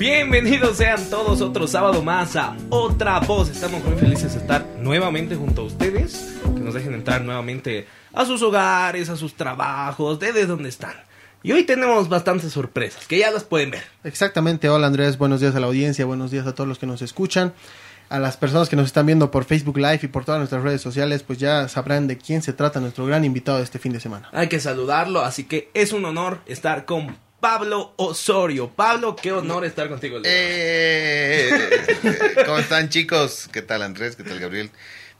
Bienvenidos sean todos otro sábado más a Otra Voz. Estamos muy felices de estar nuevamente junto a ustedes. Que nos dejen entrar nuevamente a sus hogares, a sus trabajos, desde donde están. Y hoy tenemos bastantes sorpresas que ya las pueden ver. Exactamente. Hola Andrés, buenos días a la audiencia, buenos días a todos los que nos escuchan. A las personas que nos están viendo por Facebook Live y por todas nuestras redes sociales, pues ya sabrán de quién se trata nuestro gran invitado de este fin de semana. Hay que saludarlo, así que es un honor estar con Pablo Osorio. Pablo, qué honor estar contigo. el día. Eh, ¿Cómo están chicos? ¿Qué tal Andrés? ¿Qué tal Gabriel?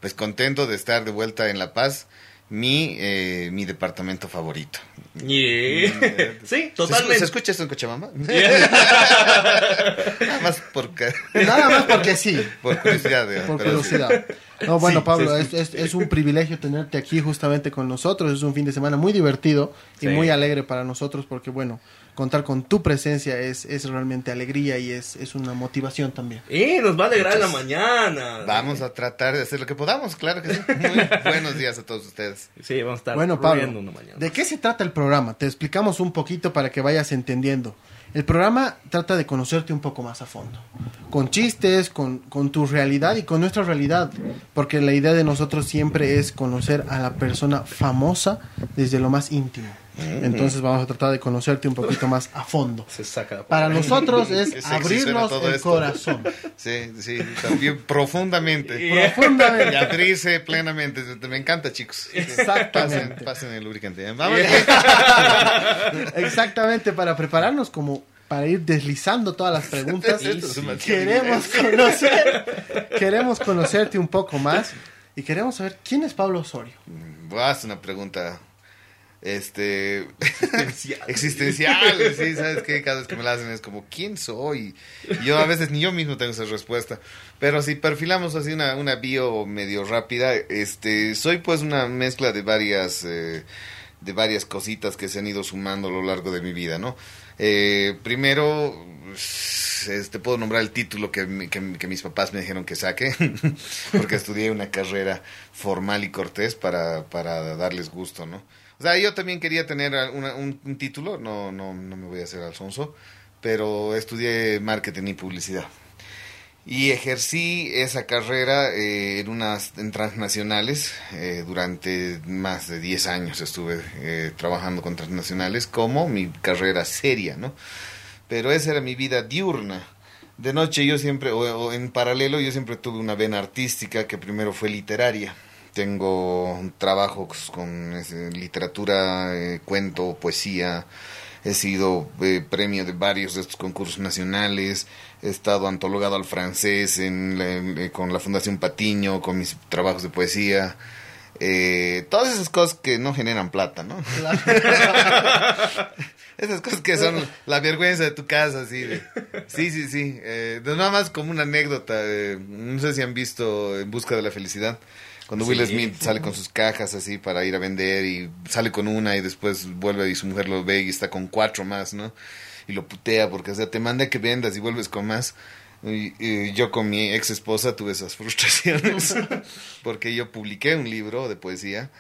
Pues contento de estar de vuelta en La Paz, mi, eh, mi departamento favorito. Yeah. Sí, ¿Se, totalmente. ¿Se escucha esto en Cochabamba? Nada más porque, Nada más porque sí. por curiosidad. digamos, Por curiosidad. No, bueno, Sí, Pablo, es, sí. es, es un privilegio tenerte aquí justamente con nosotros. Es un fin de semana muy divertido y Sí. muy alegre para nosotros porque, bueno, contar con tu presencia es, es realmente alegría y es, es una motivación también. Y nos va a alegrar la mañana. Vamos a tratar de hacer lo que podamos, claro que sí. Muy buenos días a todos ustedes. Sí, vamos a estar Bueno, Pablo, una mañana. ¿de qué se trata el programa? Te explicamos un poquito para que vayas entendiendo. El programa trata de conocerte un poco más a fondo, con chistes, con, con tu realidad y con nuestra realidad, porque la idea de nosotros siempre es conocer a la persona famosa desde lo más íntimo. Entonces vamos a tratar de conocerte un poquito más a fondo. Se saca. Para nosotros es abrirnos el esto. corazón, Sí, sí, también profundamente. Y profundamente. abrirse plenamente. Me encanta, chicos. Exactamente. Pasen, pasen el lubricante. Vamos. Exactamente, para prepararnos como para ir deslizando todas las preguntas. Queremos conocer, queremos conocerte un poco más y queremos saber quién es Pablo Osorio. Vas una pregunta este existencial, sí, sabes que cada vez que me la hacen es como quién soy. Y yo a veces ni yo mismo tengo esa respuesta, pero si perfilamos así una, una bio medio rápida, este soy pues una mezcla de varias eh, de varias cositas que se han ido sumando a lo largo de mi vida, ¿no? Eh, primero, este, puedo nombrar el título que, que, que mis papás me dijeron que saque, porque estudié una carrera formal y cortés para, para darles gusto, ¿no? O sea, yo también quería tener una- un, título, no, no, no me voy a hacer alfonso, pero estudié marketing y publicidad. Y ejercí esa carrera eh, en unas transnacionales. eh, durante más de 10 años estuve eh, trabajando con transnacionales como mi carrera seria, ¿no? Pero esa era mi vida diurna. De noche yo siempre, o, en paralelo, yo siempre tuve una vena artística que primero fue literaria. Tengo trabajos con eh, literatura, eh, cuento, poesía. He sido eh, premio de varios de estos concursos nacionales. He estado antologado al francés en la- con la Fundación Patiño, con mis trabajos de poesía. Eh, todas esas cosas que no generan plata, ¿no? Esas cosas que son la vergüenza de tu casa, así de... Sí, sí, sí. Eh, nada más como una anécdota. eh, no sé si han visto En Busca de la Felicidad. Cuando Will Smith sale con sus cajas así para ir a vender y sale con una y después vuelve y su mujer lo ve y está con cuatro más, ¿no? Y lo putea porque, o sea, te manda que vendas y vuelves con más. Y, y yo con mi ex esposa tuve esas frustraciones porque yo publiqué un libro de poesía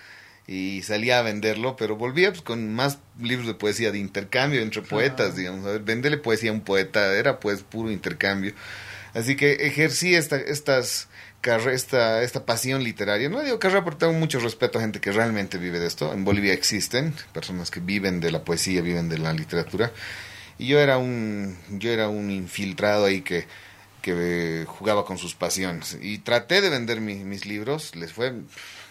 y salía a venderlo, pero volvía pues, con más libros de poesía de intercambio entre poetas, digamos. A ver, venderle poesía a un poeta era pues puro intercambio. Así que ejercí esta, estas esta, esta pasión literaria. No digo carrera porque tengo mucho respeto a gente que realmente vive de esto. En Bolivia existen personas que viven de la poesía, viven de la literatura. Y yo era un, yo era un infiltrado ahí que, que jugaba con sus pasiones. Y traté de vender mi- mis libros, les fue,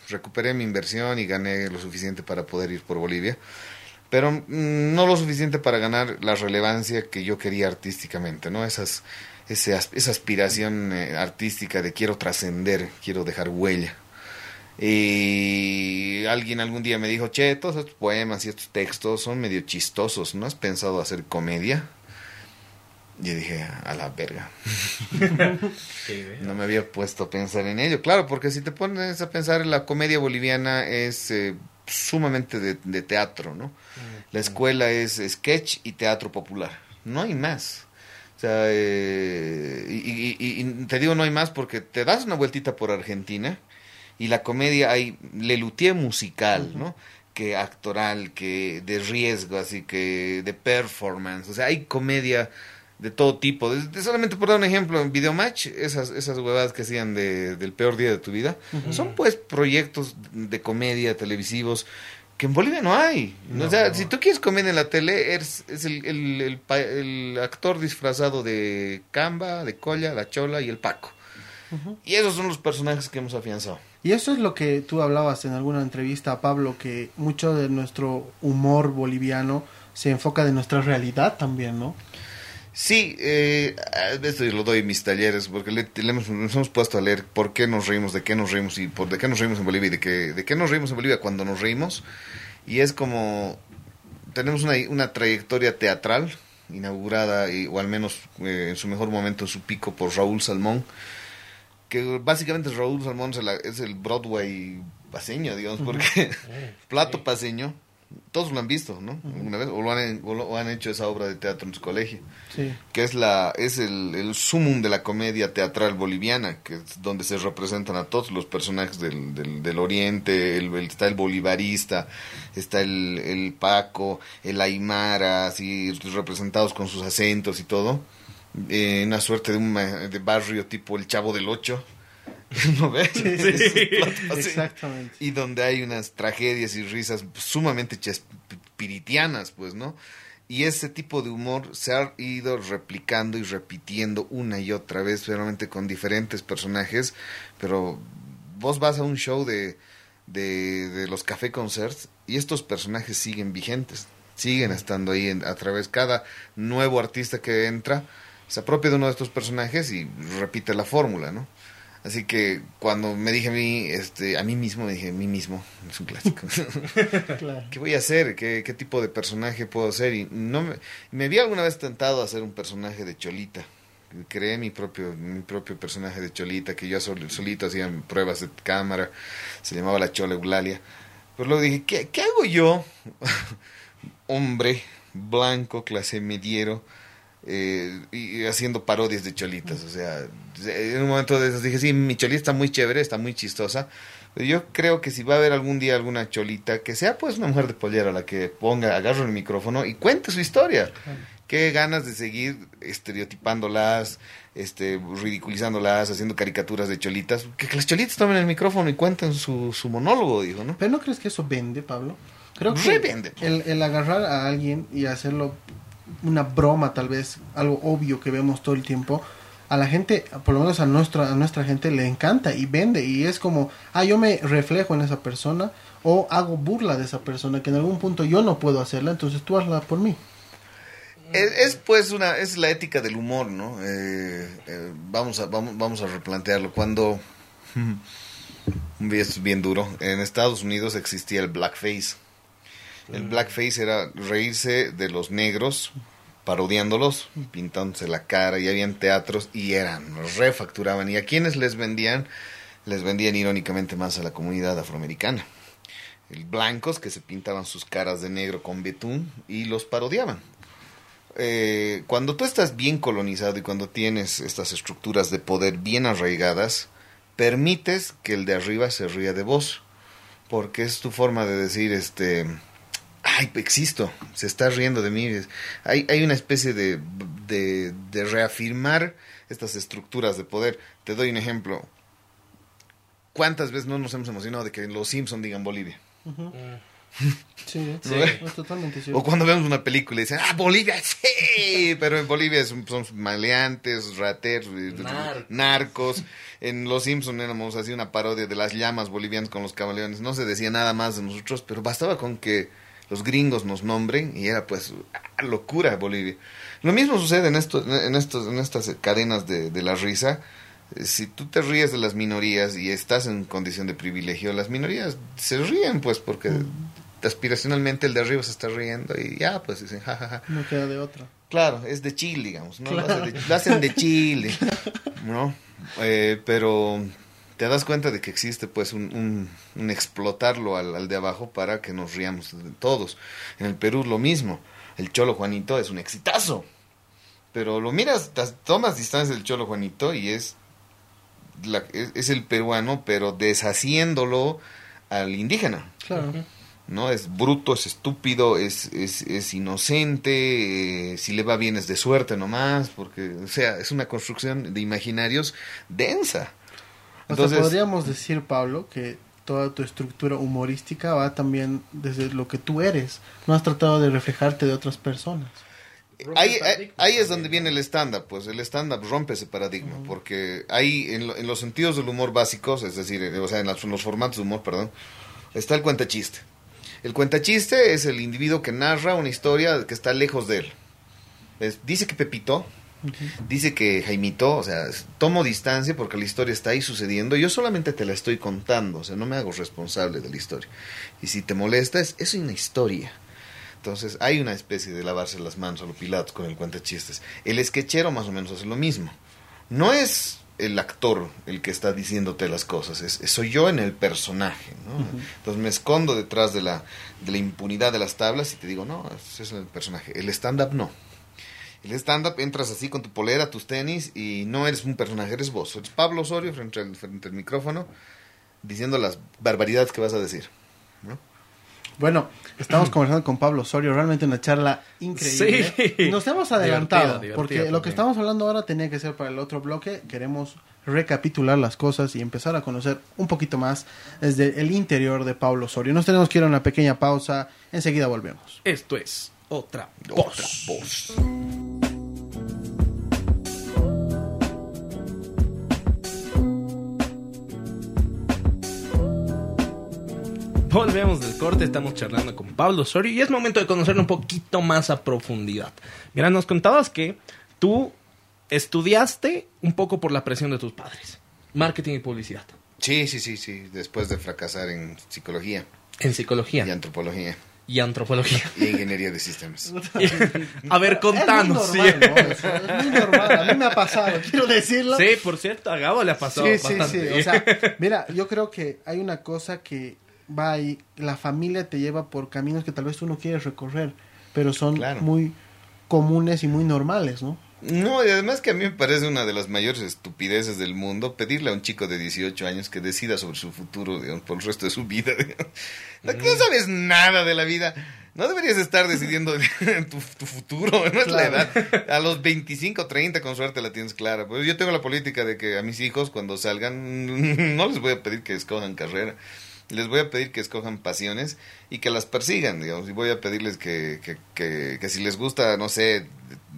recuperé mi inversión y gané lo suficiente para poder ir por Bolivia. Pero mm, no lo suficiente para ganar la relevancia que yo quería artísticamente, ¿no? Esas, ese esa aspiración eh, artística de quiero trascender, quiero dejar huella. Y alguien algún día me dijo, che, todos estos poemas y estos textos son medio chistosos, ¿no has pensado hacer comedia? Y dije, a la verga. No me había puesto a pensar en ello. Claro, porque si te pones a pensar, la comedia boliviana es eh, sumamente de, de teatro, ¿no? La escuela es sketch y teatro popular. No hay más. O sea, eh, y- y- y te digo no hay más porque te das una vueltita por Argentina y la comedia hay lelutier musical, ¿no? Que actoral, que de riesgo, así que de performance. O sea, hay comedia de todo tipo. De, de solamente por dar un ejemplo, en Videomatch, esas, esas huevadas que hacían de, del peor día de tu vida, son pues proyectos de comedia televisivos que en Bolivia no hay. No, o sea, no. si tú quieres comedia en la tele, eres, es el, el, el el actor disfrazado de Camba, de Colla, la Chola y el Paco. Y esos son los personajes que hemos afianzado. Y eso es lo que tú hablabas en alguna entrevista a Pablo, que mucho de nuestro humor boliviano se enfoca de nuestra realidad también, ¿no? Sí, eh, a veces lo doy en mis talleres porque le, le hemos, nos hemos puesto a leer por qué nos reímos, de qué nos reímos y por de qué nos reímos en Bolivia y de qué, de qué nos reímos en Bolivia cuando nos reímos. Y es como, tenemos una, una trayectoria teatral inaugurada, y, o al menos eh, en su mejor momento, en su pico, por Raúl Salmón, que básicamente Raúl Salmón es, la- es el Broadway paseño, digamos, porque plato paseño, todos lo han visto, ¿no? Alguna vez, o lo han, o lo- han hecho esa obra de teatro en su colegio Sí. que es la es el, el sumum de la comedia teatral boliviana, que es donde se representan a todos los personajes del, del, del oriente, el, el- está el bolivarista, está el, el Paco, el Aymara, así representados con sus acentos y todo, eh, una suerte de un de barrio tipo el Chavo del Ocho, ¿no ves? Exactamente. y donde hay unas tragedias y risas sumamente chespiritianas, pues, ¿no? Y ese tipo de humor se ha ido replicando y repitiendo una y otra vez, realmente con diferentes personajes, pero vos vas a un show de, de, de los Café Concerts y estos personajes siguen vigentes, siguen estando ahí en- a través, cada nuevo artista que entra se apropia de uno de estos personajes y repite la fórmula, ¿no? Así que cuando me dije a mí, este, a mí mismo, me dije, a mí mismo, es un clásico. Claro. ¿Qué voy a hacer? ¿Qué, qué tipo de personaje puedo ser? Y no me, me vi alguna vez tentado a hacer un personaje de Cholita. Creé mi propio, mi propio personaje de Cholita, que yo sol- solito hacía pruebas de cámara. Se llamaba la Chola Eulalia. Pero luego dije, ¿qué, qué hago yo? Hombre, blanco, clase mediero, eh, y haciendo parodias de cholitas. O sea, en un momento de esos dije, sí, mi cholita está muy chévere, está muy chistosa. Pero yo creo que si va a haber algún día alguna cholita, que sea pues una mujer de pollera la que ponga, agarre el micrófono y cuente su historia. Qué ganas de seguir estereotipándolas, este, ridiculizándolas, haciendo caricaturas de cholitas. Que, que las cholitas tomen el micrófono y cuenten su, su monólogo, dijo, ¿no? ¿Pero no crees que eso vende, Pablo? Creo que Revende. el, el agarrar a alguien y hacerlo una broma, tal vez, algo obvio que vemos todo el tiempo, a la gente, por lo menos a nuestra, a nuestra gente le encanta y vende. Y es como, ah, yo me reflejo en esa persona o hago burla de esa persona que en algún punto yo no puedo hacerla, entonces tú hazla por mí. Es, es, pues una es la ética del humor, ¿no? Eh, eh, vamos a vamos vamos a replantearlo. Cuando un es bien duro. En Estados Unidos existía el blackface. El blackface era reírse de los negros, parodiándolos, pintándose la cara y habían teatros y eran refacturaban. Y a quienes les vendían les vendían irónicamente más a la comunidad afroamericana. El blancos que se pintaban sus caras de negro con betún y los parodiaban. Eh, cuando tú estás bien colonizado y cuando tienes estas estructuras de poder bien arraigadas, permites que el de arriba se ría de vos, porque es tu forma de decir, este, ay, existo, se está riendo de mí. Hay, hay una especie de, de, de reafirmar estas estructuras de poder. Te doy un ejemplo. ¿Cuántas veces no nos hemos emocionado de que los Simpson digan Bolivia? Sí, Sí. es totalmente cierto. O cuando vemos una película y dicen, ah, Bolivia, sí, pero en Bolivia son, son maleantes, rateros, eh, Narcos. narcos. En Los Simpson éramos así una parodia de las llamas bolivianas con los camaleones. No se decía nada más de nosotros, pero bastaba con que los gringos nos nombren y era pues locura Bolivia. Lo mismo sucede en, esto, en, estos, en estas cadenas de, de la risa. Si tú te ríes de las minorías y estás en condición de privilegio, las minorías se ríen pues porque aspiracionalmente el de arriba se está riendo y ya pues dicen jajaja. No queda de otra. Claro, es de Chile, digamos, ¿no? Lo, hacen de, lo hacen de Chile, ¿no? Eh, pero te das cuenta de que existe pues un, un, un explotarlo al, al de abajo para que nos riamos de todos. En el Perú lo mismo. El Cholo Juanito es un exitazo. Pero lo miras, tomas distancia del Cholo Juanito y es, la, es, es el peruano, pero deshaciéndolo al indígena. Claro. ¿no? Es bruto, es estúpido, es, es, es inocente, eh, si le va bien es de suerte nomás, porque, o sea, es una construcción de imaginarios densa. Entonces, podríamos decir, Pablo, que toda tu estructura humorística va también desde lo que tú eres. No has tratado de reflejarte de otras personas. Ahí, ahí, es donde viene el stand-up, pues el stand-up rompe ese paradigma, porque ahí en, en, los sentidos del humor básicos, es decir, o sea, en, los formatos de humor, perdón, está el cuentachiste. El cuentachiste es el individuo que narra una historia que está lejos de él. dice que Pepito, dice que Jaimito, o sea, tomo distancia porque la historia está ahí sucediendo, yo solamente te la estoy contando, o sea, no me hago responsable de la historia. Y si te molesta, es, es una historia. Entonces hay una especie de lavarse las manos a los pilatos con el cuentachistes. El sketchero más o menos hace lo mismo. No es el actor el que está diciéndote las cosas, es, soy yo en el personaje. ¿no? Entonces me escondo detrás de la, de la impunidad de las tablas y te digo, no, ese es el personaje. El stand-up no. El stand-up entras así con tu polera, tus tenis y no eres un personaje, eres vos. Eres Pablo Osorio frente al, frente al micrófono diciendo las barbaridades que vas a decir. ¿no? Bueno, estamos conversando con Pablo Osorio, realmente una charla increíble. Sí. Nos hemos adelantado, porque lo que estamos hablando ahora tenía que ser para el otro bloque. Queremos recapitular las cosas y empezar a conocer un poquito más desde el interior de Pablo Osorio. Nos tenemos que ir a una pequeña pausa, enseguida volvemos. Esto es Otra Otra voz. Volvemos del corte, estamos charlando con Pablo Osorio y es momento de conocerlo un poquito más a profundidad. Mira, nos contabas que tú estudiaste un poco por la presión de tus padres, marketing y publicidad. Sí, sí, sí, sí, después de fracasar en psicología. En psicología. Y antropología. Y antropología. Y ingeniería de sistemas. a ver, contanos. Es muy, normal, es muy normal, a mí me ha pasado, quiero decirlo. Sí, por cierto, a Gabo le ha pasado sí, bastante. Sí, sí, o sea, mira, yo creo que hay una cosa que va ahí, la familia te lleva por caminos que tal vez tú no quieres recorrer, pero son muy comunes y muy normales, ¿no? No, y además que a mí me parece una de las mayores estupideces del mundo pedirle a un chico de 18 años que decida sobre su futuro por el resto de su vida. No, sabes nada de la vida. No deberías estar decidiendo tu, tu futuro, no es la edad. A los 25, 30 con suerte la tienes clara. Pues yo tengo la política de que a mis hijos cuando salgan no les voy a pedir que escojan carrera les voy a pedir que escojan pasiones y que las persigan, digamos, y voy a pedirles que, que, que, si les gusta, no sé,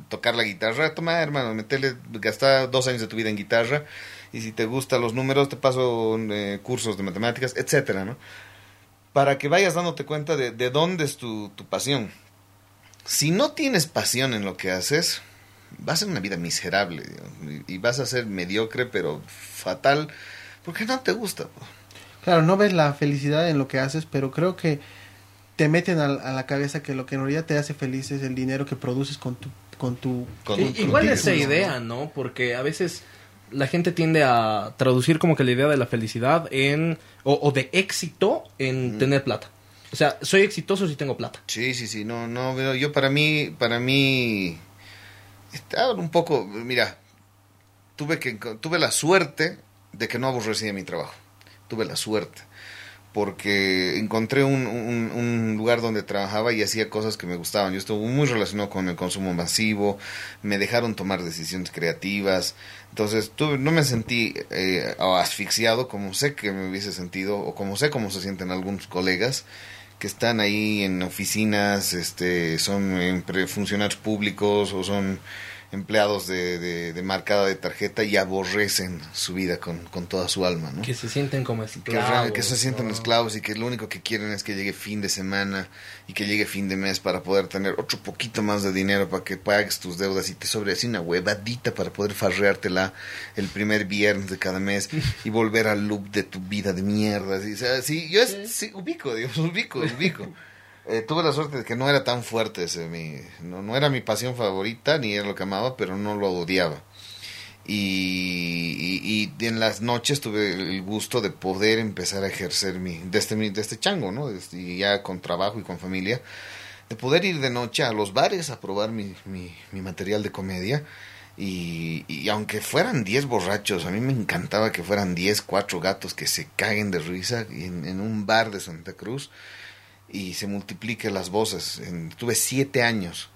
tocar la guitarra, toma hermano, metele, gasta dos años de tu vida en guitarra, y si te gustan los números, te paso eh, cursos de matemáticas, etcétera, ¿no? Para que vayas dándote cuenta de, de dónde es tu, tu pasión. Si no tienes pasión en lo que haces, vas a ser una vida miserable, y, vas a ser mediocre, pero fatal, porque no te gusta. Claro, no ves la felicidad en lo que haces, pero creo que te meten a, la cabeza que lo que en realidad te hace feliz es el dinero que produces con tu... Con tu, igual esa idea, ¿no? Porque a veces la gente tiende a traducir como que la idea de la felicidad en... o, de éxito en tener plata. O sea, soy exitoso si tengo plata. Sí, sí, sí, no, no, yo para mí, para mí, estaba un poco, mira, tuve que, tuve la suerte de que no aborrecía mi trabajo tuve la suerte porque encontré un, lugar donde trabajaba y hacía cosas que me gustaban. Yo estuve muy relacionado con el consumo masivo, me dejaron tomar decisiones creativas, entonces tuve, no me sentí eh, asfixiado como sé que me hubiese sentido o como sé cómo se sienten algunos colegas que están ahí en oficinas, este, son funcionarios públicos o son empleados de, de, de, marcada de tarjeta y aborrecen su vida con, con toda su alma, ¿no? Que se sienten como esclavos. Que, se sienten esclavos y que lo único que quieren es que llegue fin de semana y que llegue fin de mes para poder tener otro poquito más de dinero para que pagues tus deudas y te sobre así una huevadita para poder farreártela el primer viernes de cada mes y volver al loop de tu vida de mierda. o sea, sí, yo es, sí, ubico, digamos, ubico, ubico. Eh, tuve la suerte de que no era tan fuerte ese, mi, no, no, era mi pasión favorita, ni era lo que amaba, pero no lo odiaba. Y, y, en las noches tuve el gusto de poder empezar a ejercer mi, de este, de este chango, ¿no? y ya con trabajo y con familia, de poder ir de noche a los bares a probar mi, mi, material de comedia. Y, y, aunque fueran 10 borrachos, a mí me encantaba que fueran 10, cuatro gatos que se caguen de risa en un bar de Santa Cruz y se multipliquen las voces. En, tuve siete años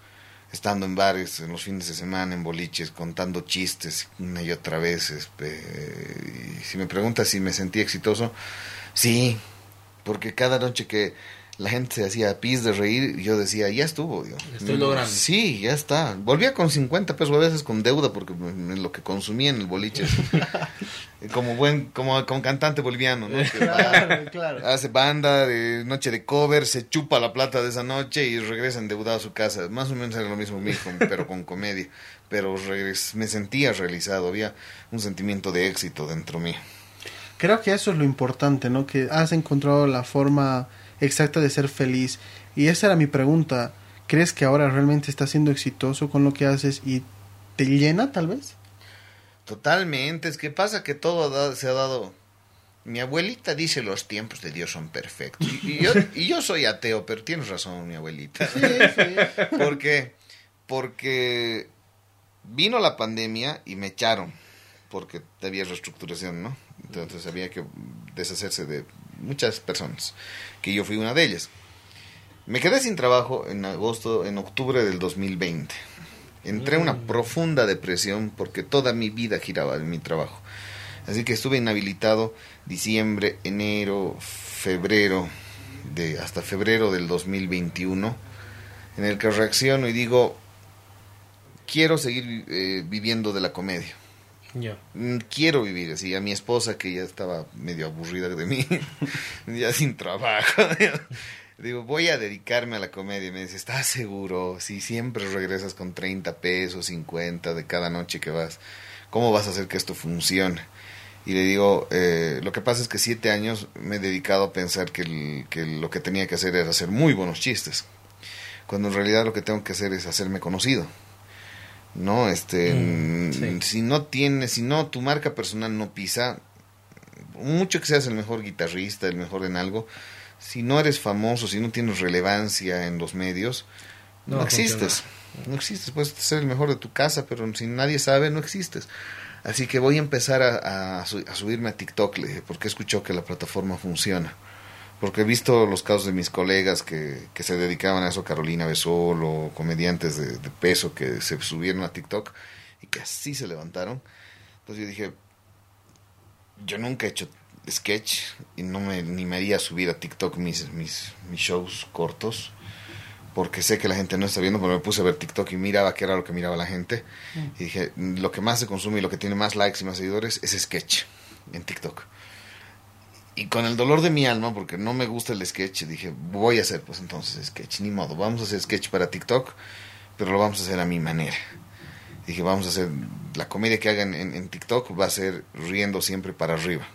estando en bares, en los fines de semana, en boliches, contando chistes una y otra vez. Este, y si me preguntas si me sentí exitoso, sí, porque cada noche que la gente se hacía pis de reír, yo decía, ya estuvo. Yo. Estoy logrando. Sí, ya está. Volvía con 50 pesos a veces con deuda porque en lo que consumía en el boliche. como buen, como, como cantante boliviano, ¿no? Que va, Claro, claro. hace banda de noche de cover, se chupa la plata de esa noche y regresa endeudado a su casa. Más o menos era lo mismo mío, pero con comedia. Pero regres- me sentía realizado, había un sentimiento de éxito dentro mío. Creo que eso es lo importante, ¿no? Que has encontrado la forma exacta de ser feliz. Y esa era mi pregunta. ¿Crees que ahora realmente estás siendo exitoso con lo que haces y te llena tal vez? Totalmente, es que pasa que todo se ha dado... Mi abuelita dice los tiempos de Dios son perfectos. Y, yo, y yo soy ateo, pero tienes razón, mi abuelita. Sí, sí. ¿Por qué? Porque vino la pandemia y me echaron, porque había reestructuración, ¿no? Entonces había que deshacerse de muchas personas, que yo fui una de ellas. Me quedé sin trabajo en agosto, en octubre del 2020. Entré en una profunda depresión porque toda mi vida giraba en mi trabajo. Así que estuve inhabilitado diciembre, enero, febrero, de hasta febrero del 2021, en el que reacciono y digo, quiero seguir eh, viviendo de la comedia. Mm, Quiero vivir así. A mi esposa, que ya estaba medio aburrida de mí, ya sin trabajo. Digo, voy a dedicarme a la comedia. Me dice, ¿estás seguro? Si siempre regresas con 30 pesos, 50 de cada noche que vas, ¿cómo vas a hacer que esto funcione? Y le digo, eh, lo que pasa es que siete años me he dedicado a pensar que lo que tenía que hacer era hacer muy buenos chistes. Cuando en realidad lo que tengo que hacer es hacerme conocido. No, este, Mm, mm, sí. si no tienes, si no tu marca personal no pisa, mucho que seas el mejor guitarrista, el mejor en algo, si no eres famoso, si no tienes relevancia en los medios, No existes. No existes, puedes ser el mejor de tu casa, pero si nadie sabe, no existes. Así que voy a empezar a, a a subirme a TikTok, porque he escuchado que la plataforma funciona. Porque he visto los casos de mis colegas que, que se dedicaban a eso, Carolina Besol o comediantes de, de peso que se subieron a TikTok y que así se levantaron. Entonces yo dije, yo nunca he hecho sketch y no me ni me haría subir a TikTok mis, mis, mis shows cortos porque sé que la gente no está viendo, pero me puse a ver TikTok y miraba qué era lo que miraba la gente. Y dije, lo que más se consume y lo que tiene más likes y más seguidores es sketch en TikTok. Y con el dolor de mi alma, porque no me gusta el sketch, dije, voy a hacer pues entonces sketch, ni modo, vamos a hacer sketch para TikTok, pero lo vamos a hacer a mi manera. Dije, vamos a hacer, la comedia que hagan en, TikTok va a ser riendo siempre para arriba.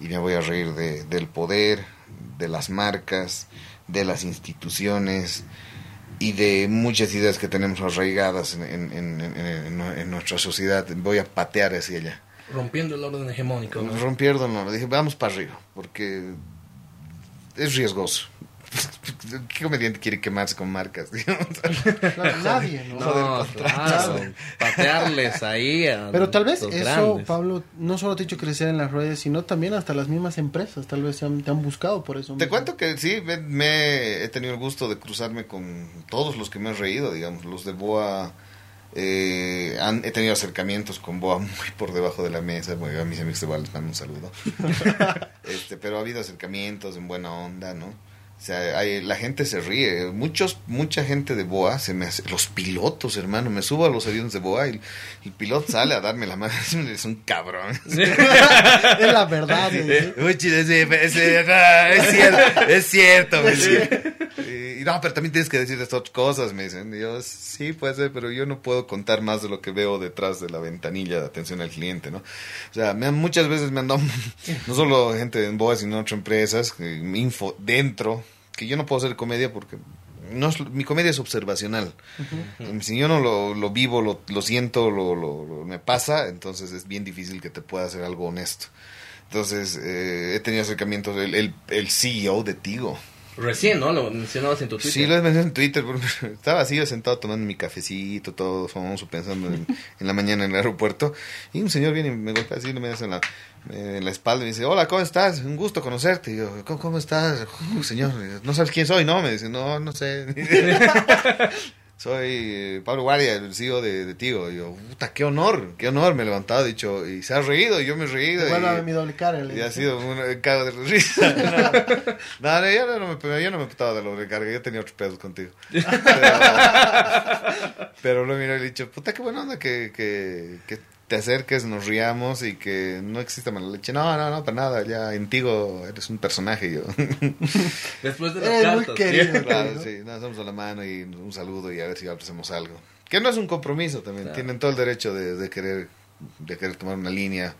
Y me voy a reír de, del poder, de las marcas, de las instituciones y de muchas ideas que tenemos arraigadas en- en- en nuestra sociedad. Voy a patear hacia allá. Rompiendo el orden hegemónico. ¿no? Rompiendo, no, dije, vamos para arriba, porque es riesgoso. ¿Qué comediante quiere quemarse con marcas? Claro, nadie, ¿no? No, claro. Patearles ahí a Pero tal vez eso, grandes. Pablo, no solo te ha hecho crecer en las redes, sino también hasta las mismas empresas, tal vez se han- te han buscado por eso. Te mismo. cuento que sí, me, me he tenido el gusto de cruzarme con todos los que me he reído, digamos, los de Boa. Eh, han, he tenido acercamientos con Boa muy por debajo de la mesa. Bueno, a mis amigos de Boa les mando un saludo. este, pero ha habido acercamientos en buena onda, ¿no? O sea, hay- la gente se ríe. Muchos, mucha gente de Boa se me hace. Los pilotos, hermano. Me subo a los aviones de Boa y el piloto sale a darme la mano. Es un cabrón. es la verdad. ¿eh? Es, es cierto, es cierto. me dice. Y, y no, pero también tienes que decir estas cosas, me dicen. Y yo, sí, puede ser, pero yo no puedo contar más de lo que veo detrás de la ventanilla de atención al cliente, ¿no? O sea, me han- muchas veces me han dado, no solo gente en BOA, sino en otras empresas, eh, info dentro, que yo no puedo hacer comedia porque no es- mi comedia es observacional. Si yo no lo, lo vivo, lo, lo siento, lo, lo- lo- me pasa, entonces es bien difícil que te pueda hacer algo honesto. Entonces, eh, he tenido acercamientos. El, el, el CEO de Tigo Recién, ¿no? Lo mencionabas en tu Twitter. Sí, lo mencioné en Twitter. porque Estaba así, yo sentado tomando mi cafecito, todo famoso, pensando en, en la mañana en el aeropuerto. Y un señor viene y me golpea así, me hace en la, en la espalda y me dice, hola, ¿cómo estás? Un gusto conocerte. Y yo, ¿cómo, cómo estás? "Uh, señor, ¿no sabes quién soy? No, me dice, no, no sé. Soy Pablo Guardia, el CEO de, de Tigo. Y yo, puta, qué honor, qué honor. Me he levantado, he dicho, y se ha reído, y yo me he reído. Y- mi doble cara. y ha sido un cago de risa. No, no, yo no me, yo no me putaba de lo recarga, yo tenía otros pedos contigo. Pero, pero lo miro y le he dicho, puta, qué buena onda que, que, que te acerques, nos riamos y que no exista mala leche. No, no, no, para nada, ya en Tigo eres un personaje. Yo. Después de las Eres muy cartas. querido. ¿sí? claro, ¿no? sí, nos damos a la mano y un saludo y a ver si hacemos algo. Que no es un compromiso también, Claro. tienen todo el derecho de, de querer de querer tomar una línea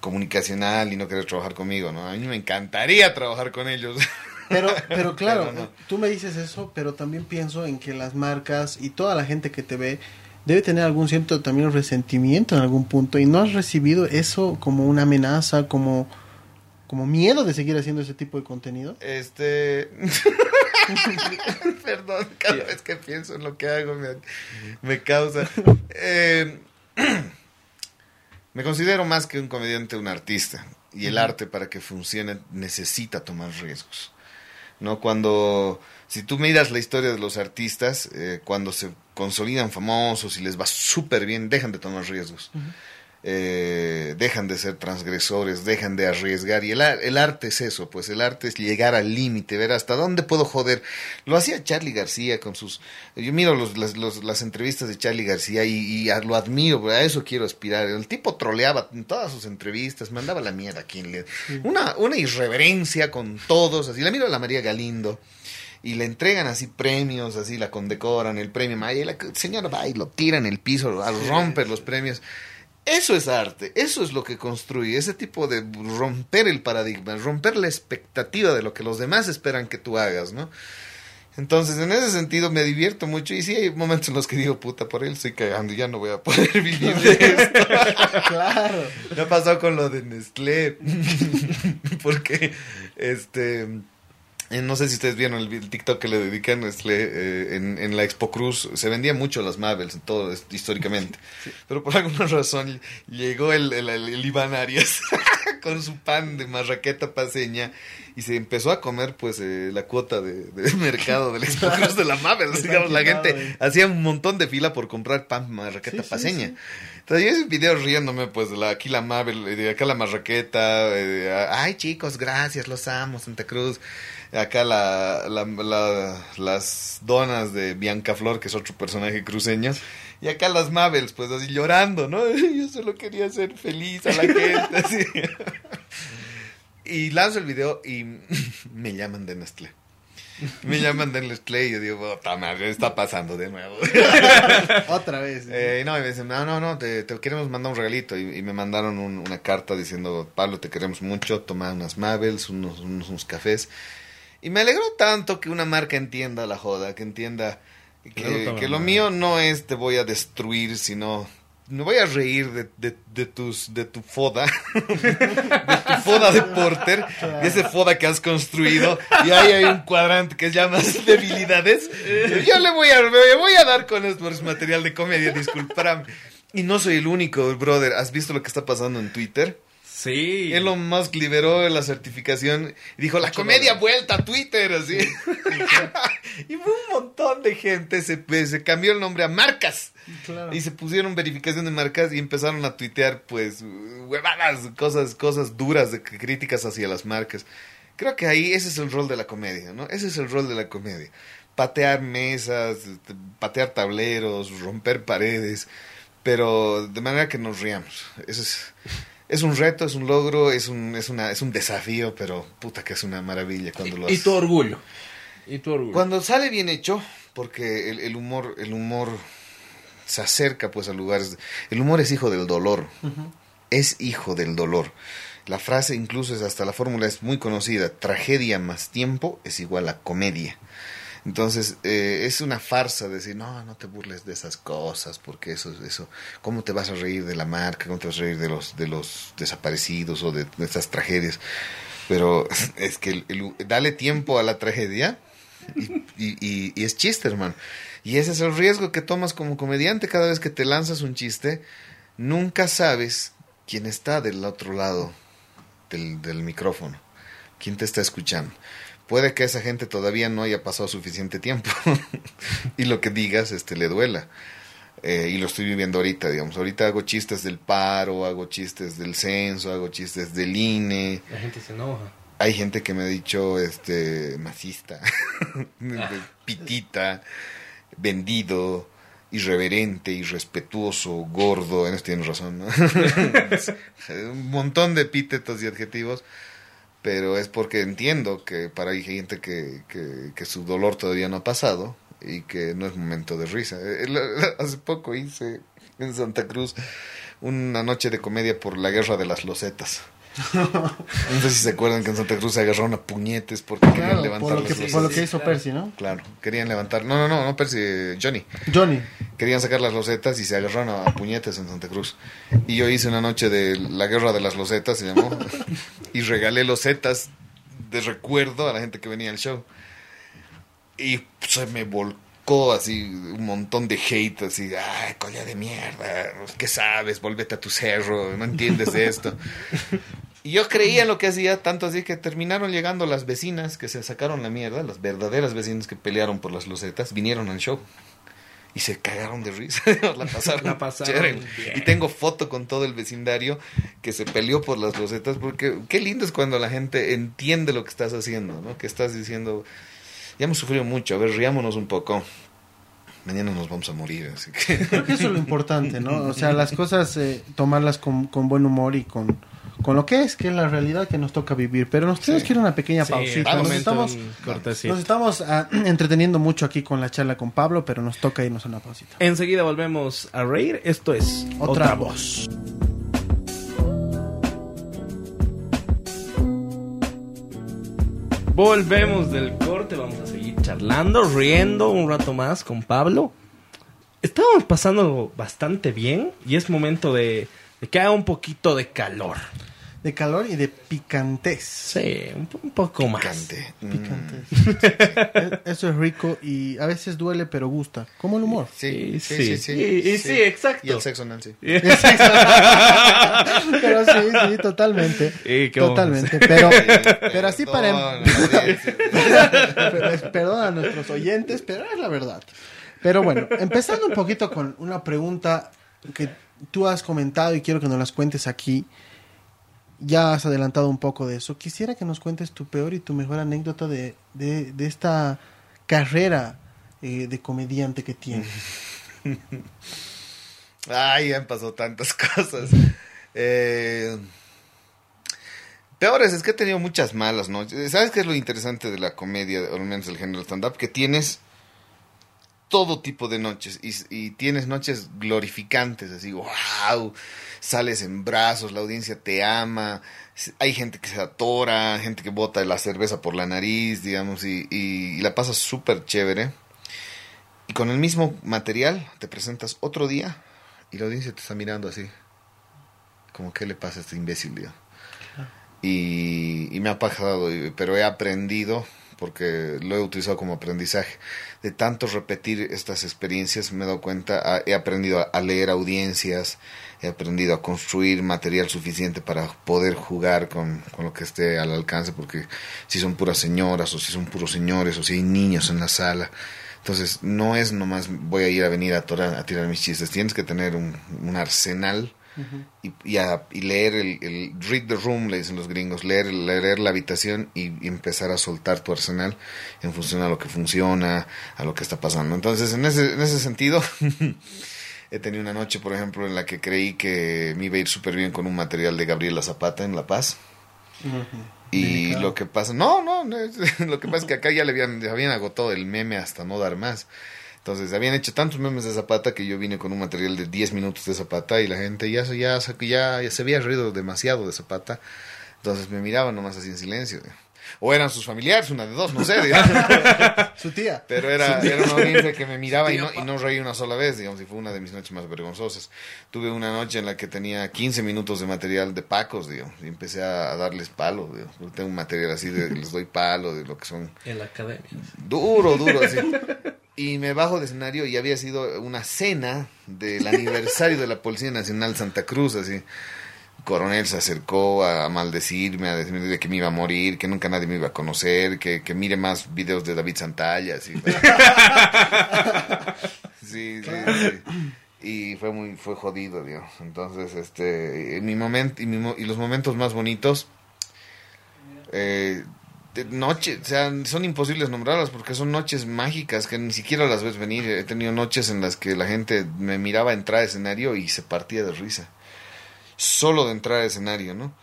comunicacional y no querer trabajar conmigo, ¿no? A mí me encantaría trabajar con ellos. Pero, pero claro, Pero no. tú me dices eso, pero también pienso en que las marcas y toda la gente que te ve debe tener algún cierto también resentimiento en algún punto y no has recibido eso como una amenaza, como, como miedo de seguir haciendo ese tipo de contenido. Este. Perdón, cada vez que pienso en lo que hago me, me causa. Eh, me considero más que un comediante, un artista. Y el arte, para que funcione, necesita tomar riesgos. ¿No? Cuando. Si tú miras la historia de los artistas, eh, cuando se consolidan famosos y les va súper bien, dejan de tomar riesgos. Eh, dejan de ser transgresores, dejan de arriesgar. Y el, el arte es eso, pues el arte es llegar al límite, ver hasta dónde puedo joder. Lo hacía Charlie García con sus... Yo miro los, las, los- las entrevistas de Charlie García y, y a- lo admiro, a eso quiero aspirar. El tipo troleaba en todas sus entrevistas, mandaba la mierda a quien le... Una, una irreverencia con todos, así. La miro a la María Galindo y le entregan así premios, así la condecoran, el premio Maya, y la señora va y lo tira en el piso, a romper los premios. Eso es arte, eso es lo que construye, ese tipo de romper el paradigma, romper la expectativa de lo que los demás esperan que tú hagas, ¿no? Entonces, en ese sentido me divierto mucho y sí hay momentos en los que digo, puta, por él estoy cagando ya no voy a poder vivir de esto. claro. Ha pasado con lo de Nestlé. Porque, este. Eh, No sé si ustedes vieron el, TikTok que le Nestlé eh, en, en la Expo Cruz. Se vendía mucho las Marvels, todo históricamente. Pero por alguna razón llegó el, el, Iván Arias con su pan de marraqueta paseña y se empezó a comer pues eh, la cuota de, de mercado de la Expo Cruz de la Marvels. Digamos, la gente eh. hacía un montón de fila por comprar pan marraqueta Sí, paseña. sí. Entonces yo hice video riéndome, pues, de la, aquí la Mabel, eh, de acá la Marraqueta, eh, ay chicos, gracias, los amo, Santa Cruz. Acá la, la, la- las donas de Bianca Flor, que es otro personaje cruceño. Y acá las Mabels, pues así llorando, ¿no? Yo solo quería ser feliz a la gente, así. Y lanzo el video y me llaman de Nestlé. Me llaman de Nestlé y yo digo, puta madre, está pasando de nuevo. Otra vez. Eh, no, y me dicen, no, no, no, te, te queremos mandar un regalito. Y, y me mandaron un- una carta diciendo, Pablo, te queremos mucho, toma unas Mabels, unos, unos, unos cafés. Y me alegró tanto que una marca entienda la joda, que entienda que, Claro, toma que lo mío no es te voy a destruir, sino me voy a reír de, de, de tus, de tu foda, de tu foda de porter, de ese foda que has construido, y ahí hay un cuadrante que se llama debilidades. Yo le voy a, me voy a dar con esto, es material de comedia, disculpame. Y no soy el único, brother. ¿Has visto lo que está pasando en Twitter? Sí. Elon Musk liberó la certificación y dijo, la comedia vuelta a Twitter, así. y fue un montón de gente, se, se cambió el nombre a marcas. Claro. Y se pusieron verificación de marcas y empezaron a tuitear, pues, huevadas, cosas, cosas duras, de críticas hacia las marcas. Creo que ahí ese es el rol de la comedia, ¿no? Ese es el rol de la comedia. Patear mesas, este, patear tableros, romper paredes, pero de manera que nos riamos. Eso es, es un reto, es un logro, es un, es una, es un desafío, pero puta que es una maravilla cuando lo Y haces. tu orgullo. Y tu orgullo. Cuando sale bien hecho, porque el, el humor, el humor se acerca pues a lugares. El humor es hijo del dolor. Es hijo del dolor. La frase incluso es hasta la fórmula es muy conocida. Tragedia más tiempo es igual a comedia. Entonces, eh, es una farsa decir, no, no te burles de esas cosas, porque eso, eso, ¿cómo te vas a reír de la marca? ¿Cómo te vas a reír de los, de los desaparecidos o de, de estas tragedias? Pero es que el- dale tiempo a la tragedia y- y es chiste, hermano. Y ese es el riesgo que tomas como comediante cada vez que te lanzas un chiste. Nunca sabes quién está del otro lado del, del micrófono, quién te está escuchando. Puede que esa gente todavía no haya pasado suficiente tiempo y lo que digas este, le duela. Eh, y lo estoy viviendo ahorita, digamos. Ahorita hago chistes del paro, hago chistes del censo, hago chistes del INE. La gente se enoja. Hay gente que me ha dicho, este, masista, pitita, vendido, irreverente, irrespetuoso, gordo. En eso tienes razón, ¿no? Un montón de epítetos y adjetivos. Pero es porque entiendo que para hay gente que, que, que su dolor todavía no ha pasado y que no es momento de risa. Eh, la- Hace poco hice en Santa Cruz una noche de comedia por la guerra de las losetas. No sé si se acuerdan que en Santa Cruz se agarraron a puñetes porque querían levantar por lo, las que, losetas. por lo que hizo. Percy, ¿no? Claro, querían levantar. No, no, no, no Percy, Johnny. Johnny. Querían sacar las losetas y se agarraron a, a puñetes en Santa Cruz. Y yo hice una noche de la guerra de las losetas, se llamó. y regalé losetas de recuerdo a la gente que venía al show. Y se me volcó así un montón de hate, así, ay, colla de mierda, ¿qué sabes? Volvete a tu cerro, no entiendes de esto. Y yo creía en lo que hacía, tanto así que terminaron llegando las vecinas que se sacaron la mierda, las verdaderas vecinas que pelearon por las losetas, vinieron al show. Y se cagaron de risa. la pasaron, La pasaron. Y tengo foto con todo el vecindario que se peleó por las losetas, porque qué lindo es cuando la gente entiende lo que estás haciendo, ¿no? Que estás diciendo, ya hemos sufrido mucho, a ver, riámonos un poco. Mañana nos vamos a morir, así que... Creo que eso es lo importante, ¿no? O sea, las cosas, eh, tomarlas con, con buen humor y con, con lo que es, que es la realidad que nos toca vivir. Pero nos tenemos Sí. que ir a una pequeña Sí, pausita. Nos estamos, nos estamos ah, entreteniendo mucho aquí con la charla con Pablo, pero nos toca irnos a una pausita. Enseguida volvemos a reír. Esto es Otra Otra, voz. voz. Volvemos del corte. Vamos a seguir charlando, riendo un rato más con Pablo. Estábamos pasando bastante bien y es momento de, de que haga un poquito de calor. De calor y de picantez. Sí, un, po- un poco más. Picante. Mm. Picantez. E- Eso es rico y a veces duele, pero gusta. Como el humor. Sí, Sí, sí, sí. sí. Y- y sí, exacto. Y el sexo anal, sí. Pero sí, sí, totalmente. Totalmente. Pero, pero así para... em- Perdón a nuestros oyentes, pero es la verdad. Pero bueno, empezando un poquito con una pregunta que tú has comentado y quiero que nos las cuentes aquí. Ya has adelantado un poco de eso. Quisiera que nos cuentes tu peor y tu mejor anécdota de, de, esta carrera eh, de comediante que tienes. Ay, han pasado tantas cosas. Eh, peores, es que he tenido muchas malas noches. ¿Sabes qué es lo interesante de la comedia, o al menos del género stand-up? Que tienes todo tipo de noches y, y tienes noches glorificantes, así, wow, sales en brazos, la audiencia te ama, hay gente que se atora, gente que bota la cerveza por la nariz, digamos, y, y- y la pasas súper chévere. Y con el mismo material te presentas otro día y la audiencia te está mirando así, como, ¿qué le pasa a este imbécil, tío? Y, y me ha pasado, pero he aprendido, porque lo he utilizado como aprendizaje, de tanto repetir estas experiencias, me he dado cuenta, a- he aprendido a, leer audiencias, he aprendido a construir material suficiente para poder jugar con, con lo que esté al alcance, porque si son puras señoras, o si son puros señores, o si hay niños en la sala, entonces no es nomás voy a ir a venir a, tirar mis chistes, tienes que tener un arsenal y, y, a- y leer el, el read the room, le dicen los gringos, leer, leer la habitación y, y empezar a soltar tu arsenal en función a lo que funciona, a lo que está pasando. Entonces, en ese, en ese sentido, he tenido una noche, por ejemplo, en la que creí que me iba a ir súper bien con un material de Gabriela Zapata en La Paz. Y Delicado. lo que pasa, no, no, lo que pasa es que acá ya le habían, le habían agotado el meme hasta no dar más. Entonces, habían hecho tantos memes de Zapata que yo vine con un material de 10 minutos de Zapata y la gente ya, se- ya, ya, ya se había reído demasiado de Zapata. Entonces me miraban nomás así en silencio. O eran sus familiares, una de dos, no sé. Su tía. Pero era, era una audiencia que me miraba y no, y no reí una sola vez, digamos, y fue una de mis noches más vergonzosas. Tuve una noche en la que tenía 15 minutos de material de pacos, digamos, y empecé a darles palo, digamos. Tengo un material así de les doy palo, de lo que son En la academia. duro, duro, así. Y me bajo de escenario y había sido una cena del aniversario de la Policía Nacional Santa Cruz, así. Coronel se acercó a maldecirme, a decirme de que me iba a morir, que nunca nadie me iba a conocer, que, que mire más videos de David Santalla, así. sí, sí, sí. Y fue muy, fue jodido, digamos. Entonces, este, en mi momento, y, mi mo- y los momentos más bonitos, eh, de noche, o sea, son imposibles nombrarlas porque son noches mágicas que ni siquiera las ves venir. He tenido noches en las que la gente me miraba entrar a escenario y se partía de risa. Solo de entrar a escenario, ¿no?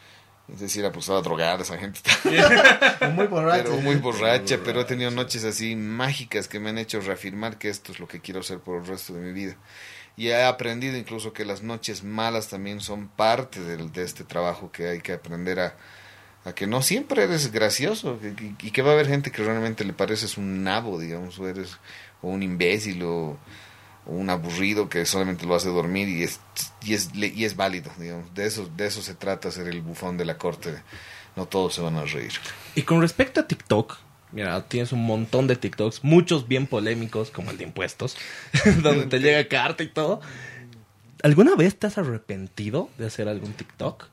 Es decir, pues estaba drogada esa gente. Muy borracho. pero muy borracha, pero he tenido noches así mágicas que me han hecho reafirmar que esto es lo que quiero hacer por el resto de mi vida. Y he aprendido incluso que las noches malas también son parte del- de este trabajo que hay que aprender a, a que no siempre eres gracioso y que va a haber gente que realmente le pareces un nabo, digamos, o eres o un imbécil o, o un aburrido que solamente lo hace dormir y es y es y es válido, digamos. De eso de eso se trata ser el bufón de la corte. No todos se van a reír. Y con respecto a TikTok, mira, tienes un montón de TikToks, muchos bien polémicos, como el de impuestos, donde te llega carta y todo. ¿Alguna vez te has arrepentido de hacer algún TikTok?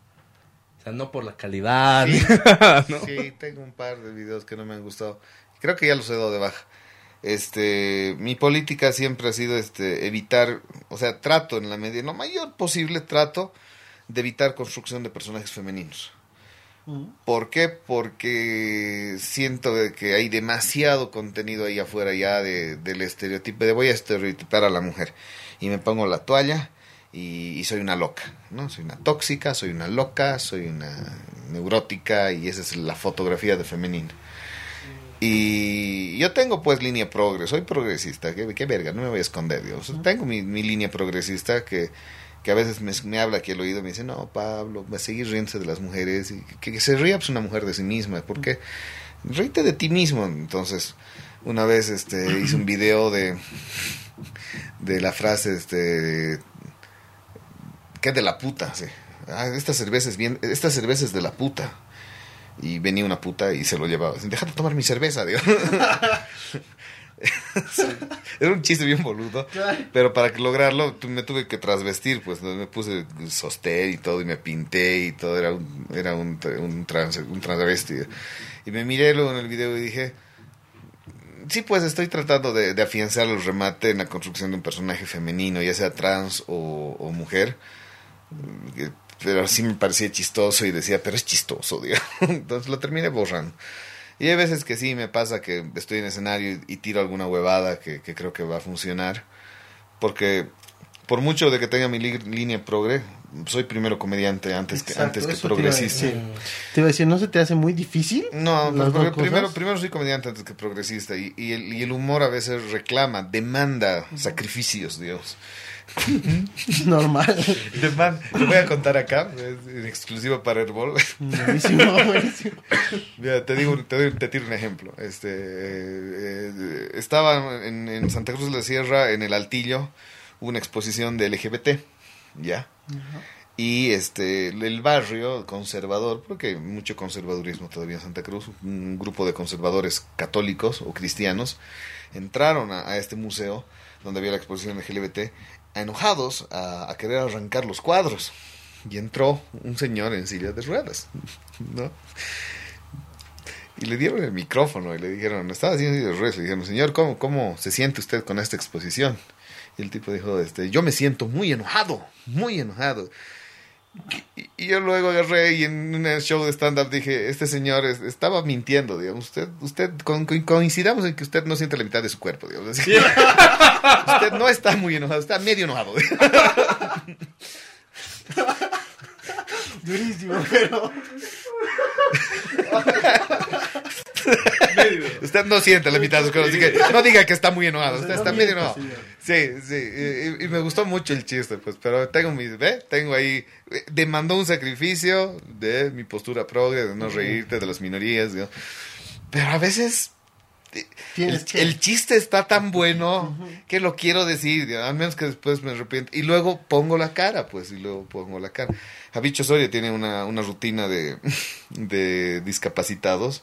Sea, no por la calidad. ¿no? Sí, tengo un par de videos que no me han gustado. Creo que ya los he dado de baja. Este, mi política siempre ha sido este evitar, o sea, trato en la medida, lo mayor posible trato de evitar construcción de personajes femeninos. ¿Por qué? Porque siento de que hay demasiado contenido ahí afuera ya de, del estereotipo, de voy a estereotipar a la mujer. Y me pongo la toalla y, y soy una loca, ¿no? Soy una tóxica, soy una loca, soy una neurótica y esa es la fotografía de femenina. Y yo tengo pues línea progres, soy progresista, qué, qué verga, no me voy a esconder, Dios. Tengo mi, mi línea progresista que, que a veces me, me habla aquí al oído, me dice, no, Pablo, va a seguir riéndose de las mujeres, y que, que se ría pues una mujer de sí misma, porque ríete de ti mismo. Entonces, una vez este hice un video de, de la frase, este, que de la puta, sí. Ah, esta cerveza es bien, esta cerveza es de la puta. Y venía una puta y se lo llevaba. Deja de tomar mi cerveza, digo. Era un chiste bien boludo. Pero para lograrlo me tuve que trasvestir, pues me puse sostén y todo y me pinté y todo. Era un, era un, un, trans, un transvesti. Y me miré luego en el video y dije, sí, pues estoy tratando de, de afianzar el remate en la construcción de un personaje femenino, ya sea trans o, o mujer. Pero sí me parecía chistoso y decía, pero es chistoso, digamos. Entonces lo terminé borrando. Y hay veces que sí me pasa que estoy en escenario y, tiro alguna huevada que, que creo que va a funcionar. Porque por mucho de que tenga mi línea progre, soy primero comediante antes que, Exacto, antes que eso te iba progresista. Te iba a decir, ¿no se te hace muy difícil? No, dos primero, primero soy comediante antes que progresista y, y, el, y el humor a veces reclama, demanda sacrificios, Dios. Normal. Demanda. Te voy a contar acá, es en exclusivo para Herbol. buenísimo, buenísimo. Mira, te digo, te, doy- te tiro un ejemplo. Este, eh, eh, estaba en, en Santa Cruz de la Sierra, en el Altillo, una exposición de LGBT, ¿ya? Y este, el barrio conservador, porque hay mucho conservadurismo todavía en Santa Cruz, un grupo de conservadores católicos o cristianos entraron a, a este museo donde había la exposición LGBT, enojados a, a querer arrancar los cuadros. Y entró un señor en silla de ruedas, ¿no? Y le dieron el micrófono y le dijeron, estaba haciendo silla de ruedas, le dijeron, señor, ¿cómo, ¿cómo se siente usted con esta exposición? Y el tipo dijo, este, yo me siento muy enojado, muy enojado. Y, yo luego agarré y en un show de stand-up dije, este señor es- estaba mintiendo, digamos, usted, usted con- con- coincidamos en que usted no siente la mitad de su cuerpo, digamos. Así que usted no está muy enojado, está medio enojado. Durísimo, pero. Usted no siente la mitad de su cuerpo, así que no diga que está muy enojado, usted está medio enojado. Sí, sí, y, y me gustó mucho el chiste, pues, pero tengo mi, ¿ve? Tengo ahí, eh, demandó un sacrificio de mi postura progre, de no reírte de las minorías, ¿no? pero a veces eh, el chiste está tan bueno que lo quiero decir, al menos que después me arrepiento. Y luego pongo la cara, pues, y luego pongo la cara. Javicho Soria tiene una, una rutina de, de discapacitados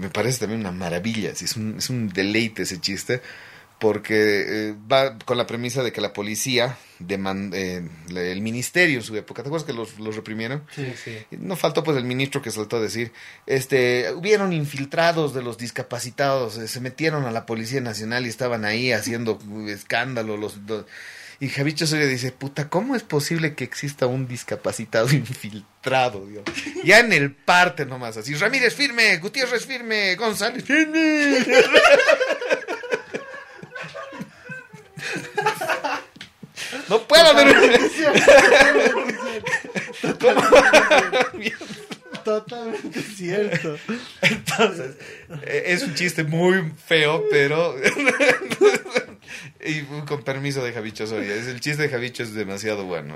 que me parece también una maravilla. Es un, es un deleite ese chiste, porque eh, va con la premisa de que la policía, deman- eh, el ministerio en su época, ¿te acuerdas que los, los reprimieron? Sí, sí. No faltó pues el ministro que saltó a decir, este, hubieron infiltrados de los discapacitados, eh, se metieron a la Policía Nacional y estaban ahí haciendo escándalo. Los, los- y Javicho Soria dice, puta, ¿cómo es posible que exista un discapacitado infiltrado? Dios? Ya en el parte nomás, así, Ramírez firme, Gutiérrez firme, González firme. No puedo haber... Totalmente cierto. Entonces, eh, es un chiste muy feo, pero. y con permiso de Javicho Soria. Es, el chiste de Javicho es demasiado bueno.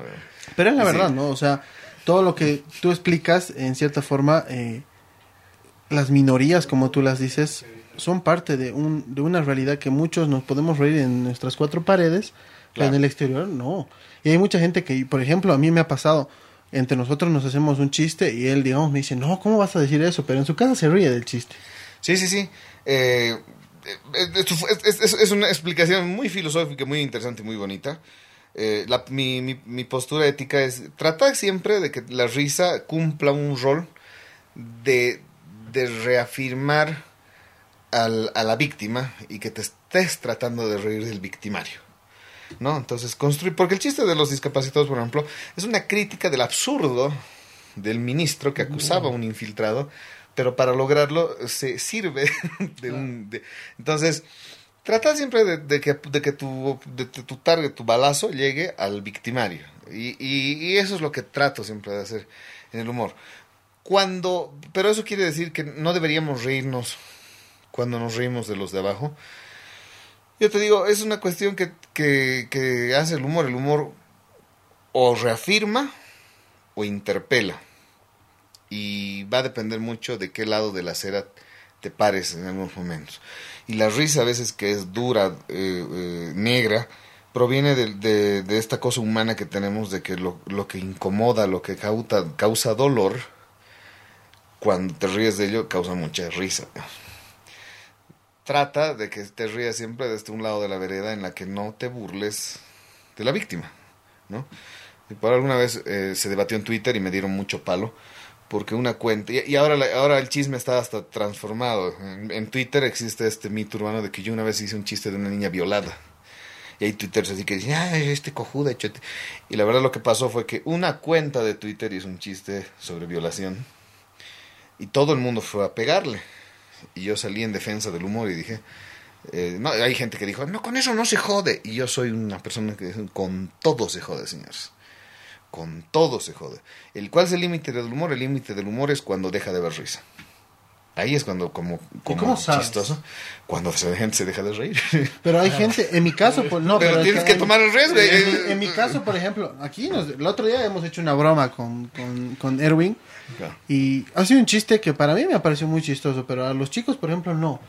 Pero es la Sí. verdad, ¿no? O sea, todo lo que tú explicas, en cierta forma, eh, las minorías, como tú las dices, son parte de, un, de una realidad que muchos nos podemos reír en nuestras cuatro paredes, pero en el exterior no. Y hay mucha gente que, por ejemplo, a mí me ha pasado, entre nosotros nos hacemos un chiste y él, digamos, me dice, no, ¿cómo vas a decir eso? Pero en su casa se ríe del chiste. Sí, sí, sí. Eh, es, una explicación muy filosófica, muy interesante muy bonita. Eh, la- mi, mi- mi postura ética es tratar siempre de que la risa cumpla un rol de, reafirmar a la víctima y que te estés tratando de reír del victimario. ¿No? Entonces, construir. Porque el chiste de los discapacitados, por ejemplo, es una crítica del absurdo del ministro que acusaba a un infiltrado, pero para lograrlo se sirve de un. entonces, trata siempre de, que, de que tu, de tu target, tu balazo, llegue al victimario. Y, y- y eso es lo que trato siempre de hacer en el humor. Cuando. Pero eso quiere decir que no deberíamos reírnos cuando nos reímos de los de abajo. Yo te digo, es una cuestión que, que, hace el humor. El humor o reafirma o interpela. Y va a depender mucho de qué lado de la acera te pares en algunos momentos. Y la risa a veces que es dura, eh, eh, negra, proviene de, de- esta cosa humana que tenemos de que lo, lo que incomoda, lo que causa, causa dolor, cuando te ríes de ello, causa mucha risa. Trata de que te rías siempre desde un lado de la vereda en la que no te burles de la víctima, ¿no? Y por alguna vez eh, se debatió en Twitter y me dieron mucho palo porque una cuenta y, ahora la- ahora el chisme está hasta transformado. En, Twitter existe este mito urbano de que yo una vez hice un chiste de una niña violada. Y hay twitters así que dicen, ah, este cojuda. chote". Y la verdad lo que pasó fue que una cuenta de Twitter hizo un chiste sobre violación. Y todo el mundo fue a pegarle. Y yo salí en defensa del humor y dije, eh, no, hay gente que dijo, no, con eso no se jode. Y yo soy una persona que dice, con todo se jode, señores. Con todo se jode. ¿El cuál es el límite del humor? El límite del humor es cuando deja de haber risa. Ahí es cuando, como, como cómo sabes? chistoso, cuando la gente se deja de reír. Pero hay gente, en mi caso, pues no. Pero es tienes que en- tomar el riesgo. En, mi- en mi caso, por ejemplo, aquí nos- el otro día hemos hecho una broma con, con, con Erwin Claro. y ha sido un chiste que para mí me pareció muy chistoso, pero a los chicos, por ejemplo, no.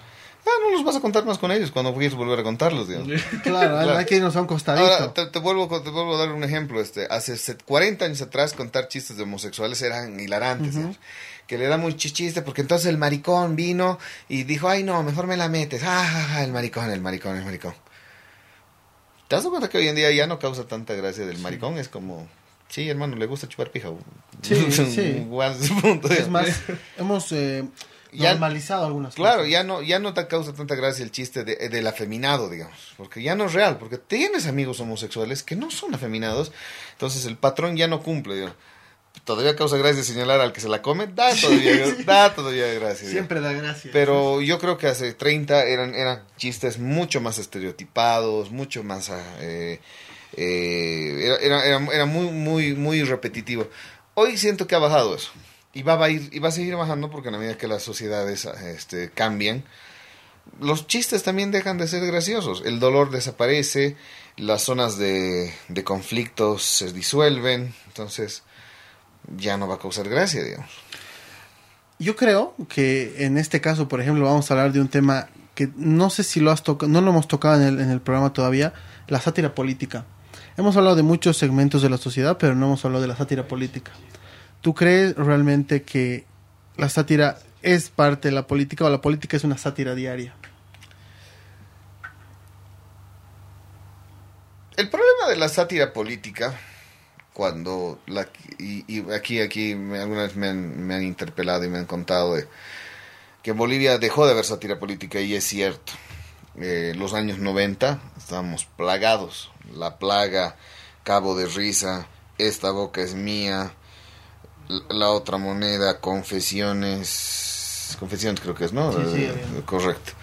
Ah, no los vas a contar más con ellos cuando quieres volver a contarlos, digamos. Claro, Claro. hay que irnos a un costadito. Ahora, te, te vuelvo, te vuelvo a dar un ejemplo. Este, hace set- 40 años atrás contar chistes de homosexuales eran hilarantes. Que le da muy chi- chiste porque entonces el maricón vino y dijo, ay no, mejor me la metes. Ah, el maricón, el maricón, el maricón. ¿Te das cuenta que hoy en día ya no causa tanta gracia del maricón? Es como, sí, hermano, le gusta chupar pija. Sí, sí. ¿Cuál es más, hemos eh, Ya- normalizado algunas Claro, cosas. ya no, ya no te causa tanta gracia el chiste de- del afeminado, digamos, porque ya no es real, porque tienes amigos homosexuales que no son afeminados, entonces el patrón ya no cumple, digamos. Todavía causa gracia señalar al que se la come, da todavía, da todavía gracia. digamos. Siempre da gracia. Pero yo creo que hace 30 eran, eran chistes mucho más estereotipados, mucho más... eh, eh, era, era, era- muy, muy, muy repetitivo. Hoy siento que ha bajado eso. Y va, a ir, y va a seguir bajando porque a medida que las sociedades este, cambian, los chistes también dejan de ser graciosos. El dolor desaparece, las zonas de, de conflicto se disuelven, entonces ya no va a causar gracia, digamos. Yo creo que en este caso, por ejemplo, vamos a hablar de un tema que no sé si lo has tocado, no lo hemos tocado en el, en el programa todavía, la sátira política. Hemos hablado de muchos segmentos de la sociedad, pero no hemos hablado de la sátira política. ¿Tú crees realmente que la sátira es parte de la política o la política es una sátira diaria? El problema de la sátira política, cuando la, y, aquí, aquí me- algunas me han, me han interpelado y me han contado que en Bolivia dejó de haber sátira política y es cierto. Eh, los años 90 estábamos plagados. La plaga, Cabo de Risa, Esta boca es mía, la otra moneda, Confesiones. Confesiones creo que es, ¿no? Sí, sí, Eh, correcto.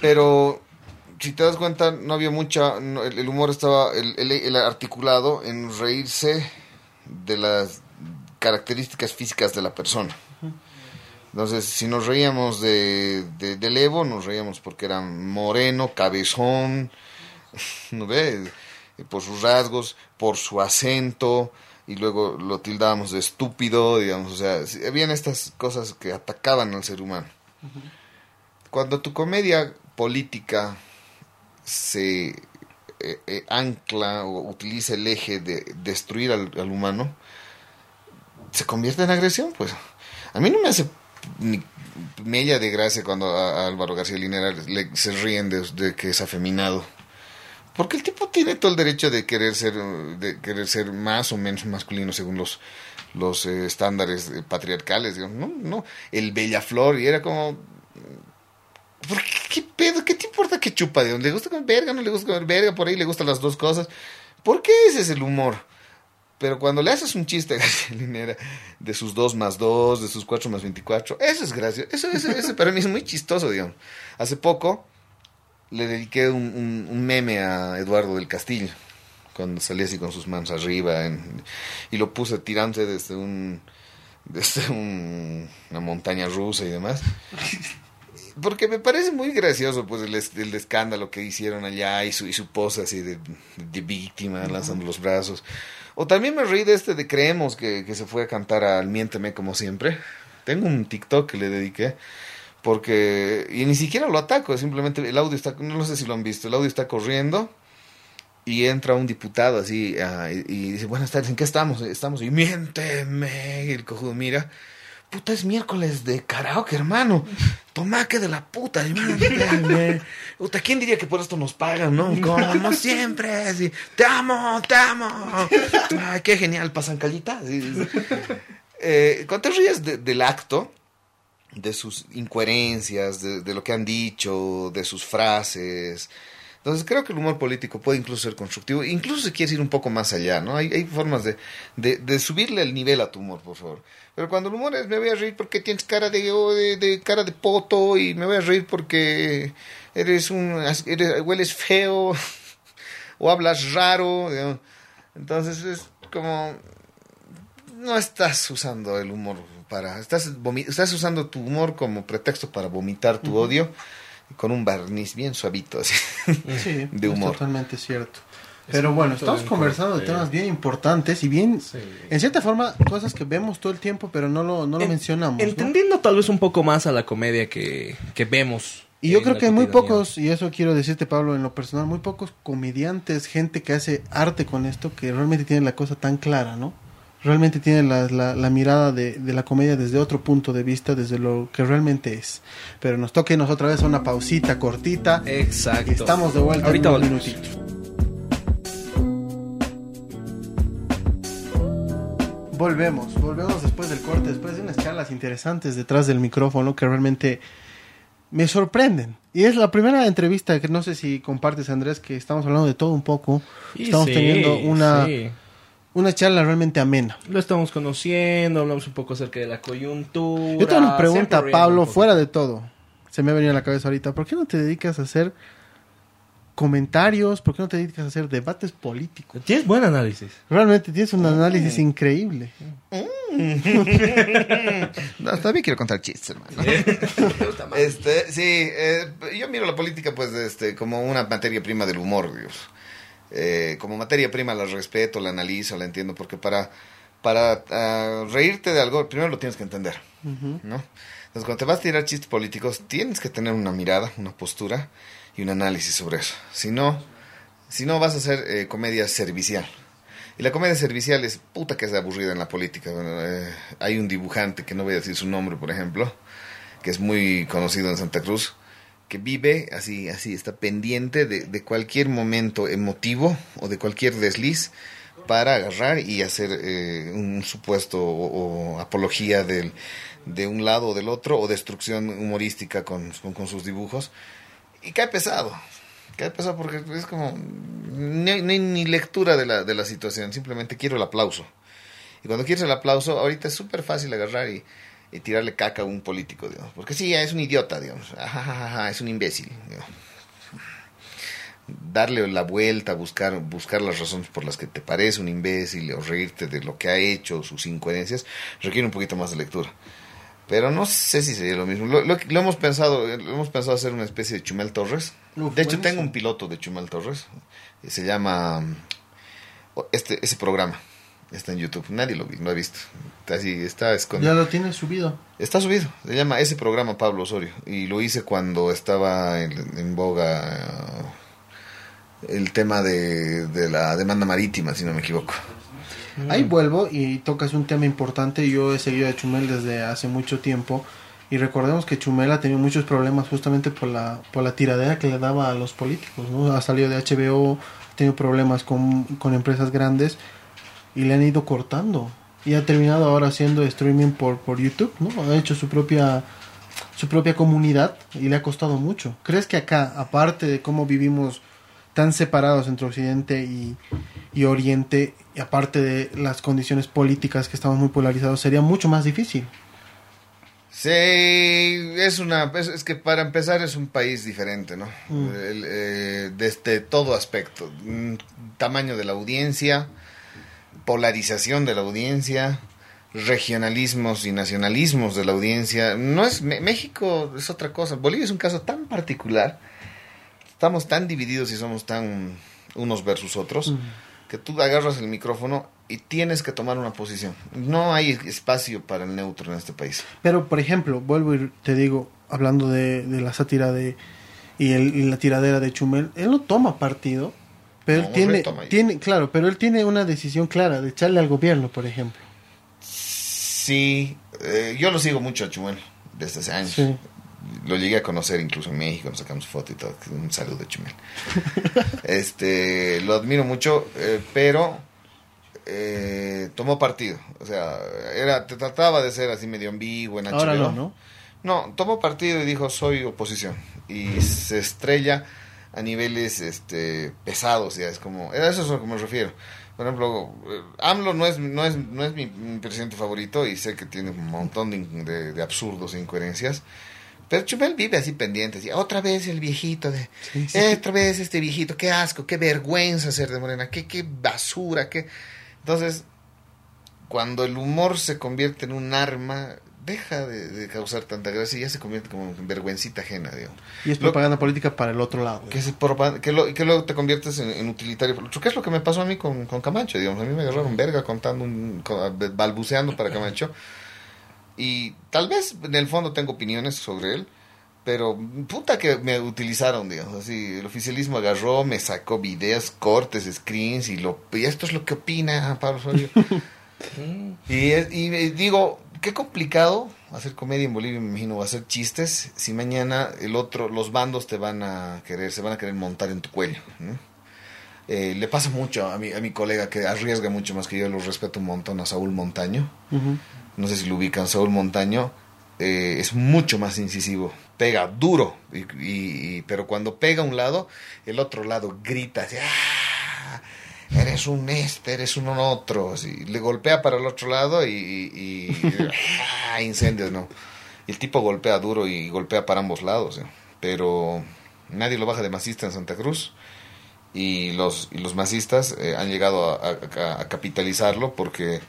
Pero si te das cuenta, no había mucha. no, el, el humor estaba el, el- el articulado en reírse de las características físicas de la persona. Entonces, si nos reíamos de, de, del Evo, nos reíamos porque era moreno, cabezón, ¿no ves? Por sus rasgos, por su acento, y luego lo tildábamos de estúpido, digamos, o sea, habían estas cosas que atacaban al ser humano. Cuando tu comedia política se eh, eh, ancla o utiliza el eje de destruir al, al humano, se convierte en agresión, pues. A mí no me hace ni mella de gracia cuando a, a Álvaro García Linera le, se ríen de, de que es afeminado. Porque el tipo tiene todo el derecho de querer ser, de querer ser más o menos masculino según los, los eh, estándares eh, patriarcales. digamos. No, no, el Bellaflor, y era como, ¿Por qué, pedo? ¿Qué te importa que chupa? ¿De le gusta comer verga? ¿No le gusta comer verga? Por ahí le gustan las dos cosas. ¿Por qué ese es el humor? Pero cuando le haces un chiste a García Linera de sus 2 más 2, de sus 4 más 24, eso es gracioso. Eso, eso, eso para mí es muy chistoso, digamos. Hace poco le dediqué un, un- un meme a Eduardo del Castillo, cuando salía así con sus manos arriba, en- y lo puse tirándose desde un desde un- una montaña rusa y demás. Porque me parece muy gracioso pues el, el escándalo que hicieron allá y su, y su pose así de, de víctima, lanzando los brazos. O también me reí de este de Creemos que, que se fue a cantar al Miénteme como siempre. Tengo un TikTok que le dediqué porque y ni siquiera lo ataco, simplemente el audio está, no sé si lo han visto, el audio está corriendo y entra un diputado así ah, y, dice, buenas tardes, ¿en qué estamos? Estamos, y miénteme, y el cojudo mira, puta, es miércoles de karaoke, hermano, toma que de la puta, y miénteme. puta, ¿quién diría que por esto nos pagan, no? Como siempre, así, te amo, te amo, ay, qué genial, pasan callita, Sí, sí, sí. Eh, cuando te ríes de- del acto, de sus incoherencias, de, de lo que han dicho, de sus frases. Entonces creo que el humor político puede incluso ser constructivo, incluso si quieres ir un poco más allá, ¿no? Hay, hay formas de, de, subirle el nivel a tu humor, por favor. Pero cuando el humor es me voy a reír porque tienes cara de, o de, cara de poto y me voy a reír porque eres un eres, hueles feo o hablas raro, entonces es como no estás usando el humor para estás estás usando tu humor como pretexto para vomitar tu odio con un barniz bien suavito así. Sí, De es humor. totalmente cierto. Pero bueno, estamos conversando de temas bien importantes y bien, Sí. en cierta forma, cosas que vemos todo el tiempo, pero no lo, no lo En- mencionamos. ¿no? Entendiendo tal vez un poco más a la comedia que, que vemos. Y yo creo que muy pocos, y eso quiero decirte Pablo en lo personal, muy pocos comediantes, gente que hace arte con esto, que realmente tiene la cosa tan clara, ¿no? Realmente tiene la, la, la mirada de, de la comedia desde otro punto de vista, desde lo que realmente es. Pero nos toca irnos otra vez a una pausita cortita. Exacto. Estamos de vuelta Ahorita en volvemos. minutitos. Volvemos, volvemos después del corte, después de unas charlas interesantes detrás del micrófono que realmente me sorprenden. Y es la primera entrevista que no sé si compartes, Andrés, que estamos hablando de todo un poco. Y estamos sí, teniendo una, sí. Una charla realmente amena. Lo estamos conociendo, hablamos un poco acerca de la coyuntura. Yo tengo una pregunta, Pablo, fuera de todo. Se me ha venido a la cabeza ahorita. ¿Por qué no te dedicas a hacer comentarios? ¿Por qué no te dedicas a hacer debates políticos? Tienes buen análisis. Realmente tienes un análisis increíble. No, todavía quiero contar chistes, hermano. este, sí, eh, yo miro la política pues este, como una materia prima del humor, Dios. Eh, como materia prima la respeto, la analizo, la entiendo, porque para, para ah, reírte de algo, primero lo tienes que entender. ¿no? Entonces, cuando te vas a tirar chistes políticos, tienes que tener una mirada, una postura y un análisis sobre eso. Si no, si no vas a hacer eh, comedia servicial. Y la comedia servicial es puta que es aburrida en la política. Bueno, eh, hay un dibujante, que no voy a decir su nombre, por ejemplo, que es muy conocido en Santa Cruz, que vive así, así, está pendiente de, de cualquier momento emotivo o de cualquier desliz para agarrar y hacer eh, un supuesto o, apología del, de un lado o del otro o destrucción humorística con, con, sus dibujos. Y cae pesado. Cae pesado porque es como... No hay, no hay ni lectura de la, de la situación, simplemente quiero el aplauso. Y cuando quieres el aplauso, ahorita es súper fácil agarrar y, y tirarle caca a un político, digamos. Porque sí, es un idiota, digamos. Ajajaja, es un imbécil. digamos. Darle la vuelta, buscar, buscar las razones por las que te parece un imbécil o reírte de lo que ha hecho, sus incoherencias, requiere un poquito más de lectura. Pero no sé si sería lo mismo. Lo, lo- lo hemos pensado, lo hemos pensado hacer una especie de Chumel Torres. Uf, de hecho, buenísimo. tengo un piloto de Chumel Torres. eh, Se llama este ese programa. Está en YouTube. Nadie lo, lo ha visto. Así, está escondido. Ya lo tienes subido. Está subido. Se llama ese programa Pablo Osorio. Y lo hice cuando estaba en, en boga eh, el tema de, de la demanda marítima, si no me equivoco. Ahí vuelvo y tocas un tema importante. Yo he seguido a Chumel desde hace mucho tiempo. Y recordemos que Chumel ha tenido muchos problemas justamente por la, por la tiradera que le daba a los políticos. ¿no? Ha salido de HBO, ha tenido problemas con, con empresas grandes y le han ido cortando. Y ha terminado ahora haciendo streaming por, por YouTube. ¿no? Ha hecho su propia, su propia comunidad y le ha costado mucho. ¿Crees que acá, aparte de cómo vivimos tan separados entre Occidente y, y Oriente, y aparte de las condiciones políticas que estamos muy polarizados, sería mucho más difícil. Sí, es una, es, es que para empezar es un país diferente, ¿no? Mm. El, eh, desde todo aspecto, Mm, tamaño de la audiencia, polarización de la audiencia, regionalismos y nacionalismos de la audiencia. No es México es otra cosa. Bolivia es un caso tan particular. Estamos tan divididos y somos tan unos versus otros que tú agarras el micrófono y tienes que tomar una posición. No hay espacio para el neutro en este país. Pero, por ejemplo, vuelvo y te digo, hablando de, de la sátira de y, el- y la tiradera de Chumel, él no toma partido, pero él tiene, tiene, claro, pero él tiene una decisión clara de echarle al gobierno, por ejemplo. Sí, eh, yo lo sigo mucho a Chumel desde hace años. Sí. Lo llegué a conocer incluso en México, nos sacamos foto y todo. Un saludo de Chumel. este, lo admiro mucho, eh, pero eh, tomó partido. O sea, era, te trataba de ser así medio ambiguo en HBO. Ahora no, ¿no? No, tomó partido y dijo soy oposición y se estrella a niveles este pesados ya es como a eso es a lo que me refiero por ejemplo eh, AMLO no es no es no es mi, mi presidente favorito y sé que tiene un montón de, de- de absurdos e incoherencias pero Chumel vive así pendiente así, otra vez el viejito de Sí, sí. "Eh, otra vez este viejito qué asco qué vergüenza ser de Morena qué qué basura qué entonces cuando el humor se convierte en un arma, deja de, de causar tanta gracia y ya se convierte como en vergüencita ajena, digo. Y es Lo- propaganda política para el otro lado. Que, se que, lo- que luego te conviertes en, en utilitario. ¿Qué es lo que me pasó a mí con, con Camacho? Digamos, a mí me agarraron verga contando, un, con- balbuceando para Camacho. Y tal vez en el fondo tengo opiniones sobre él, pero puta que me utilizaron, digamos, así. El oficialismo agarró, me sacó videos, cortes, screens y, lo, y esto es lo que opina Pablo Osorio. Y, es- y digo, qué complicado hacer comedia en Bolivia, me imagino, o hacer chistes, si mañana el otro, los bandos te van a querer, se van a querer montar en tu cuello. ¿no? Eh, le pasa mucho a mi, a mi colega que arriesga mucho más que yo, lo respeto un montón, a Saúl Montaño. No sé si lo ubican, Saúl Montaño eh, es mucho más incisivo, pega duro, y, y- y- pero cuando pega un lado, el otro lado grita, así, "Ah, eres un este, eres un otro, así, le golpea para el otro lado y, y- y- ah, incendios, ¿no? Y el tipo golpea duro y golpea para ambos lados, ¿eh? pero nadie lo baja de masista en Santa Cruz y los, y los masistas eh, han llegado a, a- a capitalizarlo porque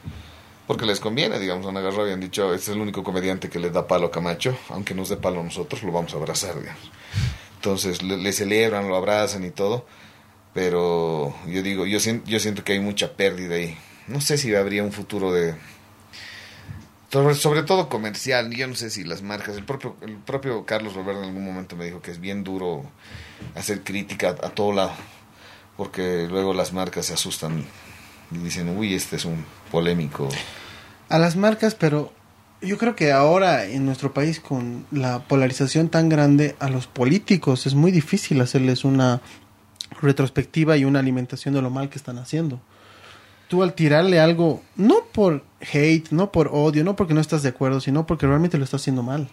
porque les conviene, digamos, han agarrado y han dicho, este es el único comediante que le da palo a Camacho, aunque nos dé palo a nosotros, lo vamos a abrazar, digamos. Entonces, le, le celebran, lo abrazan y todo, pero yo digo, yo, sien- yo siento que hay mucha pérdida ahí, no sé si habría un futuro de sobre, sobre todo comercial. Yo no sé si las marcas, el propio, el propio Carlos Roberto en algún momento me dijo que es bien duro hacer crítica a, todo lado, porque luego las marcas se asustan y dicen, uy, este es un polémico. A las marcas, pero yo creo que ahora en nuestro país con la polarización tan grande a los políticos es muy difícil hacerles una retrospectiva y una alimentación de lo mal que están haciendo. Tú al tirarle algo, no por hate, no por odio, no porque no estás de acuerdo, sino porque realmente lo estás haciendo mal.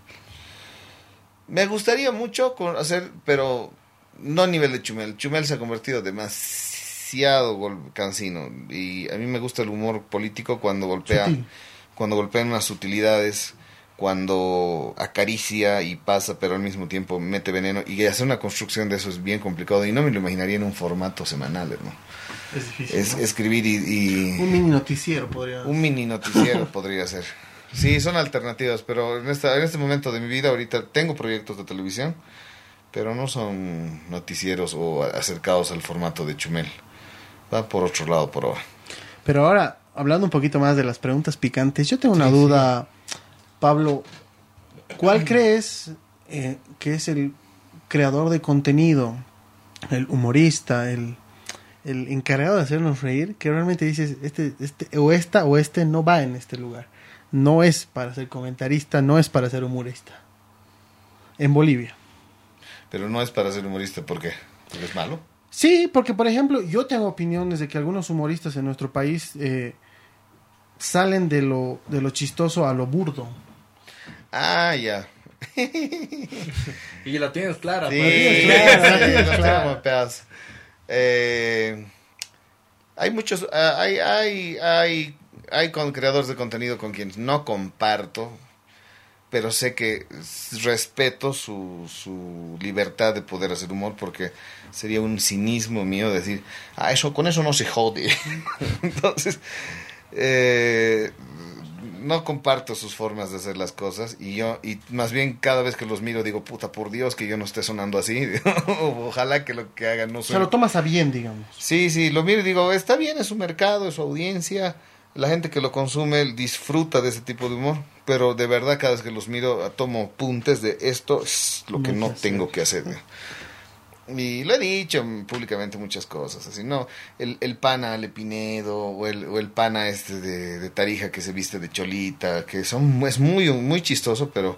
Me gustaría mucho hacer, pero no a nivel de Chumel. Chumel se ha convertido demasiado cansino y a mí me gusta el humor político cuando golpea, cuando golpea unas sutilidades, cuando acaricia y pasa, pero al mismo tiempo mete veneno y hacer una construcción de eso es bien complicado y no me lo imaginaría en un formato semanal, hermano. Es difícil. Es escribir y, Un mini noticiero podría Un mini noticiero podría ser. Sí, son alternativas, pero en, esta, en este momento de mi vida ahorita tengo proyectos de televisión, pero no son noticieros o acercados al formato de Chumel. Va por otro lado por ahora. Pero ahora, hablando un poquito más de las preguntas picantes, yo tengo una duda, Pablo. ¿Cuál crees eh, que es el creador de contenido, el humorista, el el encargado de hacernos reír, que realmente dices, este, este, o esta o este no va en este lugar. No es para ser comentarista, no es para ser humorista. En Bolivia. Pero no es para ser humorista, ¿por qué? ¿Porque es malo? Sí, porque por ejemplo, yo tengo opiniones de que algunos humoristas en nuestro país eh, salen de lo, de lo chistoso a lo burdo. Ah, ya. y la tienes clara. Sí, clara, eh, hay muchos, ah, hay, hay, hay, hay con creadores de contenido con quienes no comparto, pero sé que respeto su, su libertad de poder hacer humor porque sería un cinismo mío decir, ah, eso, con eso no se jode. Entonces, eh, no comparto sus formas de hacer las cosas y yo, y más bien cada vez que los miro digo, puta, por Dios que yo no esté sonando así, ojalá que lo que hagan no. Se lo tomas a bien, digamos. Sí, sí, lo miro y digo, está bien, es su mercado, es su audiencia, la gente que lo consume disfruta de ese tipo de humor, pero de verdad cada vez que los miro tomo puntes de esto es lo que no, tengo que hacer. Y lo he dicho públicamente muchas cosas, así, ¿no? El, el pana Lepinedo o el, o el pana este de, de, Tarija que se viste de cholita, que son, es muy, muy chistoso, pero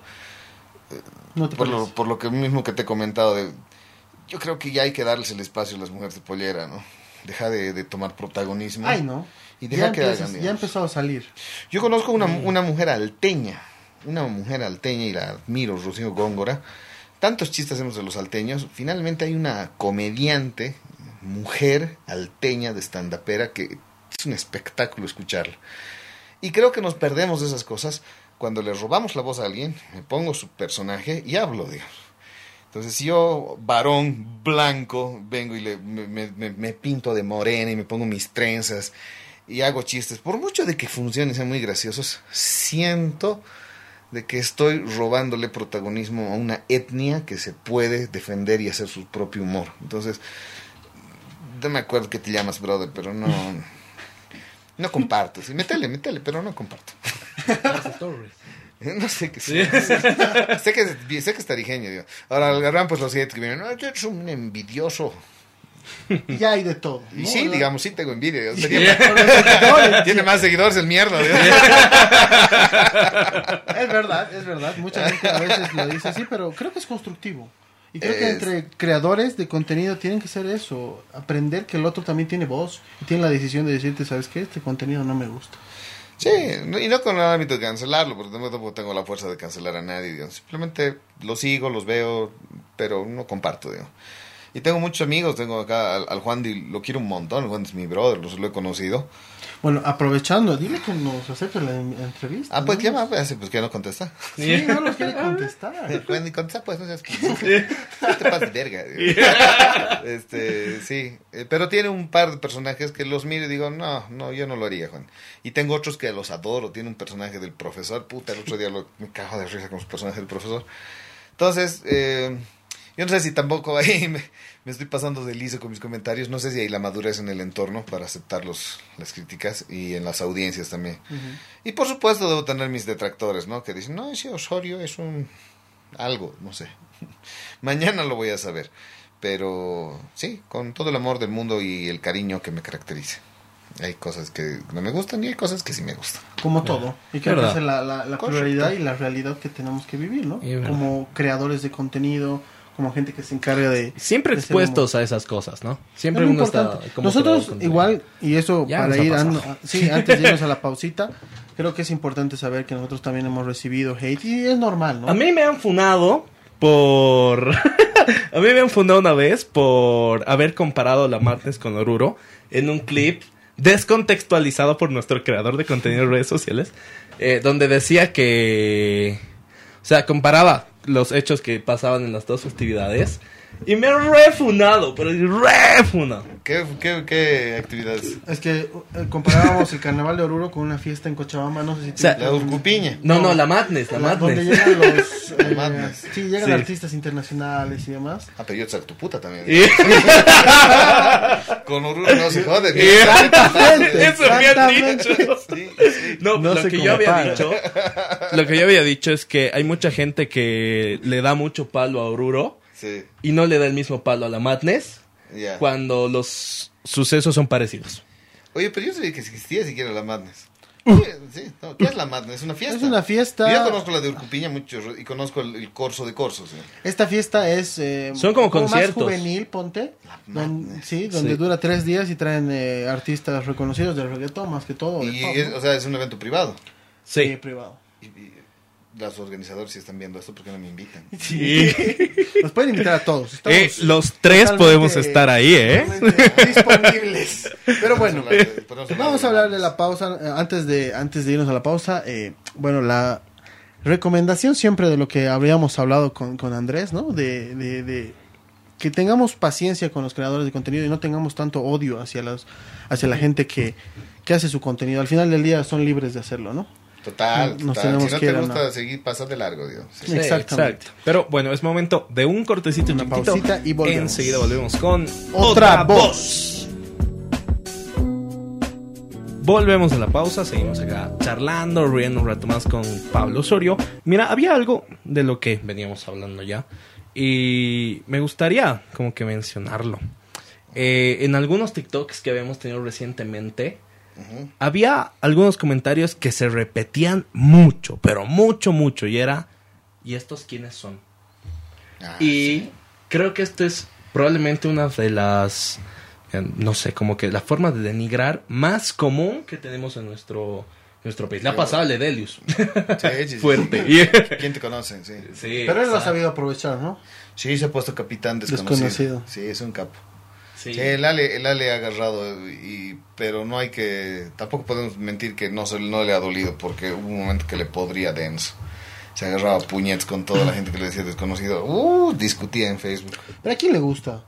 no por, lo, por lo que mismo que te he comentado, de, yo creo que ya hay que darles el espacio a las mujeres de pollera, ¿no? Deja de, de tomar protagonismo. Ay, no. Y deja que hagan, Ya ha empezado a salir. Yo conozco una, una mujer alteña, una mujer alteña y la admiro, Rocío Góngora tantos chistes hacemos de los alteños, finalmente hay una comediante, mujer alteña de standapera que es un espectáculo escucharla. Y creo que nos perdemos de esas cosas cuando le robamos la voz a alguien, me pongo su personaje y hablo, digamos. Entonces, si yo, varón blanco, vengo y le, me, me, pinto de morena y me pongo mis trenzas y hago chistes, por mucho de que funcionen sean muy graciosos, siento de que estoy robándole protagonismo a una etnia que se puede defender y hacer su propio humor. Entonces, no me acuerdo que te llamas, brother, pero no. No comparto. Sí, métele, métele, pero no comparto. no sé qué sé. sé que sé que es tarijeño, digo. Ahora agarran pues los siete que vienen, no, es un envidioso. Ya hay de todo. Y sí, digamos, sí tengo envidia. Tiene más seguidores el mierda. es verdad, es verdad. Mucha gente a veces lo dice así, pero creo que es constructivo. Y creo que entre creadores de contenido tienen que ser eso, aprender que el otro también tiene voz y tiene la decisión de decirte, ¿sabes qué? Este contenido no me gusta. Sí, y no con el ámbito de cancelarlo, porque tampoco tengo la fuerza de cancelar a nadie. Simplemente lo sigo, los veo, pero no comparto. Digo. Y tengo muchos amigos, tengo acá al, Juan, lo quiero un montón, el Juan es mi brother, lo, he conocido. Bueno, aprovechando, dile que nos acepte la entrevista. Ah, pues llama, pues, pues que no contesta. Sí, no nos quiere contestar. Juan, ni contesta, pues no seas... No te pases verga. este, sí, eh, pero tiene un par de personajes que los miro y digo, no, no, yo no lo haría, Juan. Y tengo otros que los adoro, tiene un personaje del profesor, puta, el otro día lo, me cago de risa con su personaje del profesor. Entonces, eh Yo no sé si tampoco ahí me, me estoy pasando de liso con mis comentarios. No sé si hay la madurez en el entorno para aceptar los, las críticas y en las audiencias también. Y por supuesto debo tener mis detractores, ¿no? Que dicen, no, ese Osorio es un... algo, no sé. Mañana lo voy a saber. Pero sí, con todo el amor del mundo y el cariño que me caracteriza. Hay cosas que no me gustan y hay cosas que sí me gustan. Como todo. Y creo que es la, la, la pluralidad y la realidad que tenemos que vivir, ¿no? Como creadores de contenido, como gente que se encarga de... Siempre de expuestos a esas cosas, ¿no? Siempre Es uno está como Nosotros igual, y eso Ya para ir, ando- sí, antes de irnos a la pausita, creo que es importante saber que nosotros también hemos recibido hate y es normal, ¿no? A mí me han funado por... a mí me han funado una vez por haber comparado la Madness con Oruro en un clip descontextualizado por nuestro creador de contenido en redes sociales, eh, donde decía que... O sea, comparaba los hechos que pasaban en las dos festividades y me han refunado, pero refunado. ¿Qué, qué, qué actividades? Es que eh, comparábamos el carnaval de Oruro con una fiesta en Cochabamba, no sé si... O sea, La Urcupiña. No, no, la Madness, la La- donde Madness. llegan los... eh, Madness. sí, llegan Sí. artistas internacionales y demás. Ah, pero yo te saco tu puta también. Y- Con Oruro no se jode. Exactamente, Eso me han exactamente. dicho. Sí, sí. No, No lo sé que yo había para. dicho, lo que yo había dicho es que hay mucha gente que le da mucho palo a Oruro Sí, y no le da el mismo palo a la Madness ya. cuando los sucesos son parecidos. Oye, pero yo sabía que existía siquiera la Madness. Sí, sí, no, ¿Qué es la Madness? Es una fiesta. Es una fiesta. Yo conozco la de Urcupiña mucho y conozco el, el corso de corsos. ¿eh? Esta fiesta es... eh, Son como más conciertos. juvenil, ponte. Don- madness. sí, donde Sí. dura tres días y traen eh, artistas reconocidos del reggaetón más que todo. Y, pop, es- ¿no? o sea, es un evento privado. Sí, Sí. privado. Y, y los organizadores, si están viendo esto, ¿por qué no me invitan? Sí. Nos pueden invitar a todos. Estamos Eh, los tres podemos estar ahí, ¿eh? disponibles. Pero bueno, vamos a hablar de la pausa. eh, Antes de, antes de irnos a la pausa, eh, bueno, la recomendación siempre de lo que habríamos hablado con, con Andrés, ¿no? De, de, de que tengamos paciencia con los creadores de contenido y no tengamos tanto odio hacia, los, hacia la gente que, que hace su contenido. Al final del día son libres de hacerlo, ¿no? Total, Nos total. tenemos Si no que te gusta seguir, pasa de largo, Dios. Sí. Sí, Exactamente. exacto. Pero bueno, es momento de un cortecito Una chiquitito. pausita y volvemos. Enseguida volvemos con Otra voz. Volvemos de la pausa, seguimos acá charlando, riendo un rato más con Pablo Osorio. Mira, había algo de lo que veníamos hablando ya y me gustaría como que mencionarlo. Eh, en algunos TikToks que habíamos tenido recientemente, Había algunos comentarios que se repetían mucho, pero mucho, mucho, y era, ¿y estos quiénes son? Ah, Y creo que esto es probablemente una de las, eh, no sé, como que la forma de denigrar más común que tenemos en nuestro, nuestro país. La pasada de Delius. sí, sí, sí. Fuerte. ¿Quién te conoce? Sí. Sí, Pero él lo ha sabido aprovechar, ¿no? Sí, se ha puesto capitán desconocido. Desconocido. Sí, es un capo. Sí. Sí, el Ale, el Ale ha agarrado, y, pero no hay que, tampoco podemos mentir que no, se, no le ha dolido, porque hubo un momento que le podría denso. Se agarraba a puñetes con toda la gente que le decía desconocido. Uh, discutía en Facebook. ¿Pero a quién le gusta?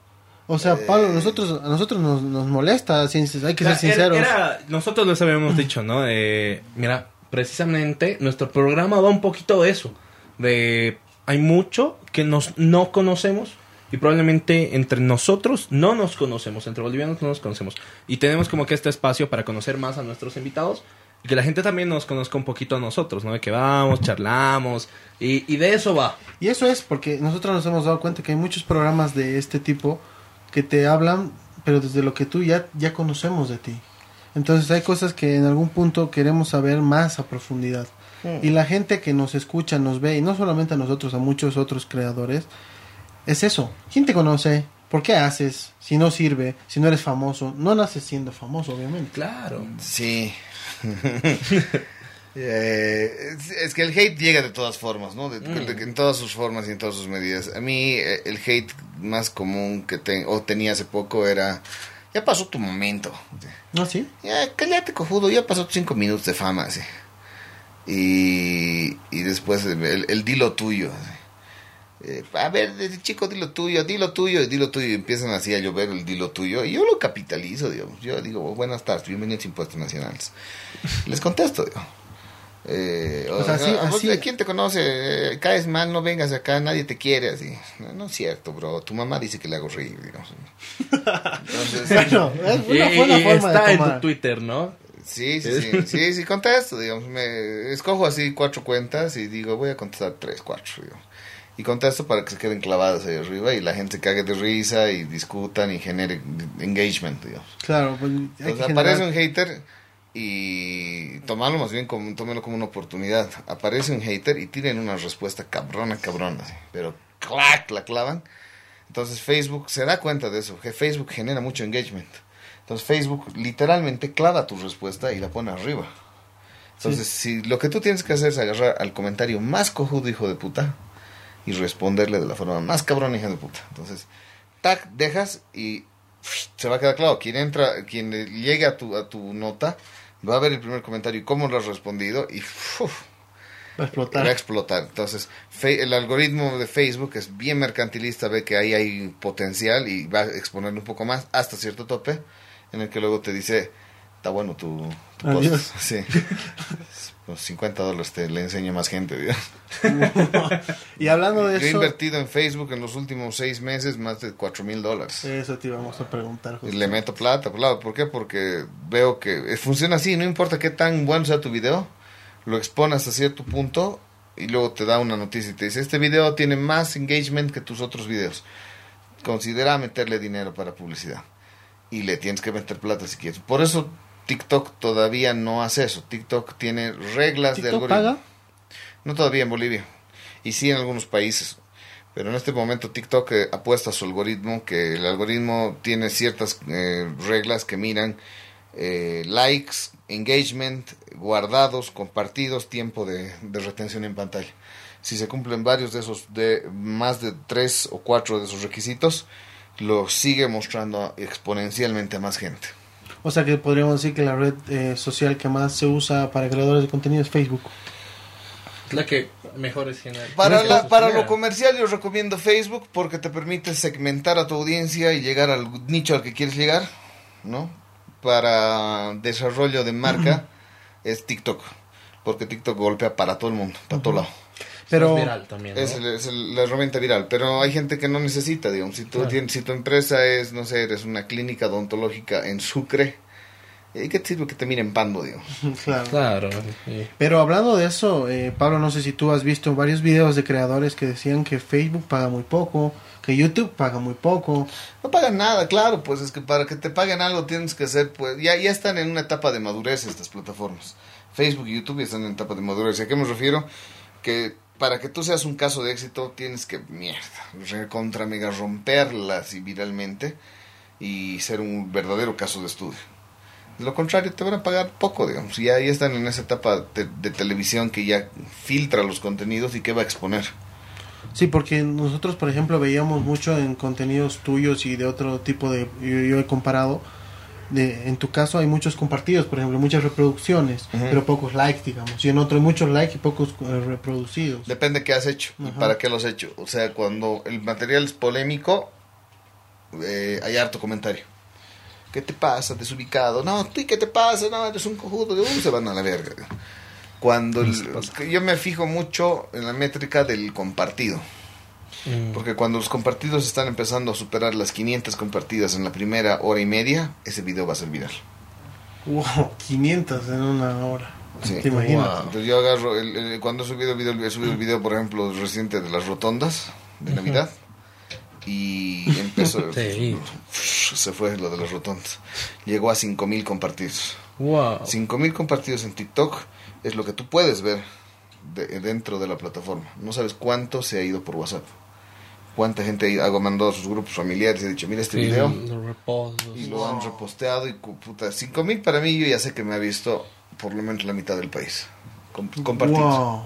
O sea, Pablo, nosotros, a nosotros nos, nos molesta, sin- hay que ser Era- sinceros. era- nosotros les habíamos dicho, ¿no? Eh, mira, precisamente nuestro programa va un poquito de eso. De hay mucho que nos no conocemos y probablemente entre nosotros no nos conocemos, entre bolivianos no nos conocemos. Y tenemos como que este espacio para conocer más a nuestros invitados y que la gente también nos conozca un poquito a nosotros, ¿no? De que vamos, charlamos y, y de eso va. Y eso es porque nosotros nos hemos dado cuenta que hay muchos programas de este tipo que te hablan, pero desde lo que tú ya, ya conocemos de ti. Entonces hay cosas que en algún punto queremos saber más a profundidad. Y la gente que nos escucha, nos ve, y no solamente a nosotros, a muchos otros creadores, es eso. ¿Quién te conoce? ¿Por qué haces? Si no sirve, si no eres famoso, no naces siendo famoso, obviamente. Claro. Sí. Eh, es, es que el hate llega de todas formas, ¿no? De- de- en todas sus formas y en todas sus medidas. A mí eh, el hate más común que ten- o tenía hace poco era, ya pasó tu momento. ¿No sí? Ya, cállate, cojudo, ya pasó tus cinco minutos de fama, así. Y, y después el, el dilo tuyo. así. Eh, a ver, desde chico, dilo tuyo, dilo tuyo, dilo tuyo. Y empiezan así a llover el dilo tuyo. Y yo lo capitalizo, digamos. Yo digo, buenas tardes, bienvenidos a Impuestos Nacionales. Les contesto, digo. Eh, O sea, así- "Ah, vos, así- ¿Quién te conoce? Eh, Caes mal, no vengas acá, nadie te quiere así. No, no es cierto, bro. Tu mamá dice que le hago reír, digamos. Entonces, Bueno, es Y, una buena y forma está de en tomar. tu Twitter, ¿no? Sí, sí, sí, sí, sí, contesto, digamos, me escojo así cuatro cuentas y digo, voy a contestar tres, cuatro, digamos. Y contesto para que se queden clavadas ahí arriba y la gente se cague de risa y discutan y genere engagement, digamos. Claro, pues, hay Entonces que aparece generar- un hater y tomarlo más bien como, tómelo como una oportunidad. Aparece un hater y tienen una respuesta cabrona, cabrona, así, pero clac, la clavan. Entonces Facebook se da cuenta de eso, que Facebook genera mucho engagement. Entonces Facebook literalmente clava tu respuesta y la pone arriba. Entonces, si lo que tú tienes que hacer es agarrar al comentario más cojudo hijo de puta y responderle de la forma más cabrona hijo de puta. Entonces, tac, dejas y se va a quedar claro. Quien entra, quien le llegue a tu, a tu nota, va a ver el primer comentario y cómo lo has respondido y uf, Va a explotar. va a explotar. Entonces, fe- el algoritmo de Facebook es bien mercantilista, ve que ahí hay potencial y va a exponerlo un poco más hasta cierto tope, en el que luego te dice, está bueno tu, tu post". Sí. Con 50 dólares te le enseño más gente. y hablando de Yo he eso, invertido en Facebook en los últimos seis meses más de 4 mil dólares. eso te íbamos a preguntar. Y le meto plata, claro. ¿Por qué? Porque veo que eh, funciona así. No importa qué tan bueno sea tu video, lo expones a cierto punto y luego te da una noticia y te dice, este video tiene más engagement que tus otros videos. Considera meterle dinero para publicidad. Y le tienes que meter plata si quieres. Por eso TikTok todavía no hace eso. TikTok tiene reglas de ¿TikTok algoritmo. paga? No todavía en Bolivia. Y sí en algunos países. Pero en este momento TikTok eh, apuesta a su algoritmo, que el algoritmo tiene ciertas eh, reglas que miran eh, likes, engagement, guardados, compartidos, tiempo de, de retención en pantalla. Si se cumplen varios de esos, de más de tres o cuatro de esos requisitos, lo sigue mostrando exponencialmente a más gente. O sea que podríamos decir que la red eh, social que más se usa para creadores de contenido es Facebook. La que mejor es general. Para, la, para lo comercial yo recomiendo Facebook porque te permite segmentar a tu audiencia y llegar al nicho al que quieres llegar, ¿no? Para desarrollo de marca es TikTok, porque TikTok golpea para todo el mundo, para todo lado. Pero es viral también. ¿no? Es, el- es el- la herramienta viral, pero hay gente que no necesita, digamos, si tú Claro. tienes, si tu empresa es, no sé, eres una clínica odontológica en Sucre, ¿y qué te sirve que te miren pando, digamos? claro. Claro. sí. Pero hablando de eso, eh, Pablo, no sé si tú has visto varios videos de creadores que decían que Facebook paga muy poco, que YouTube paga muy poco. No pagan nada, claro, pues es que para que te paguen algo tienes que hacer, pues ya, ya están en una etapa de madurez estas plataformas. Facebook y YouTube ya están en etapa de madurez. ¿A qué me refiero? Que para que tú seas un caso de éxito tienes que, mierda, recontra mega romperla así viralmente y ser un verdadero caso de estudio. De lo contrario, te van a pagar poco, digamos. Ya, ya están en esa etapa de, televisión que ya filtra los contenidos y que va a exponer. Sí, porque nosotros, por ejemplo, veíamos mucho en contenidos tuyos y de otro tipo de... Yo he comparado, de, en tu caso hay muchos compartidos, por ejemplo, muchas reproducciones, pero pocos likes, digamos. Y en otro hay muchos likes y pocos eh, reproducidos. Depende qué has hecho y para qué lo has hecho. O sea, cuando el material es polémico, eh, hay harto comentario. ¿Qué te pasa, desubicado? No, ¿tú qué te pasa? No, eres un cojudo. Uh, se van a la verga. Cuando el- yo me fijo mucho en la métrica del compartido. Mm. Porque cuando los compartidos están empezando a superar las 500 compartidas en la primera hora y media, ese video va a ser viral. Wow, 500 en una hora. Sí. ¿Te imaginas? Wow. Entonces yo agarro, el- el- cuando he subido el video, he subido el video, por ejemplo, reciente de las rotondas de Navidad. Y empezó, Sí. se fue lo de las rotondas. Llegó a 5000 compartidos. Wow. 5000 compartidos en TikTok es lo que tú puedes ver de- dentro de la plataforma. No sabes cuánto se ha ido por WhatsApp. Cuánta gente ha mandado a sus grupos familiares y ha dicho, mira este Sí, video. Y lo han reposteado y puta, 5000 para mí yo ya sé que me ha visto por lo menos la mitad del país. Com- compartidos. Wow.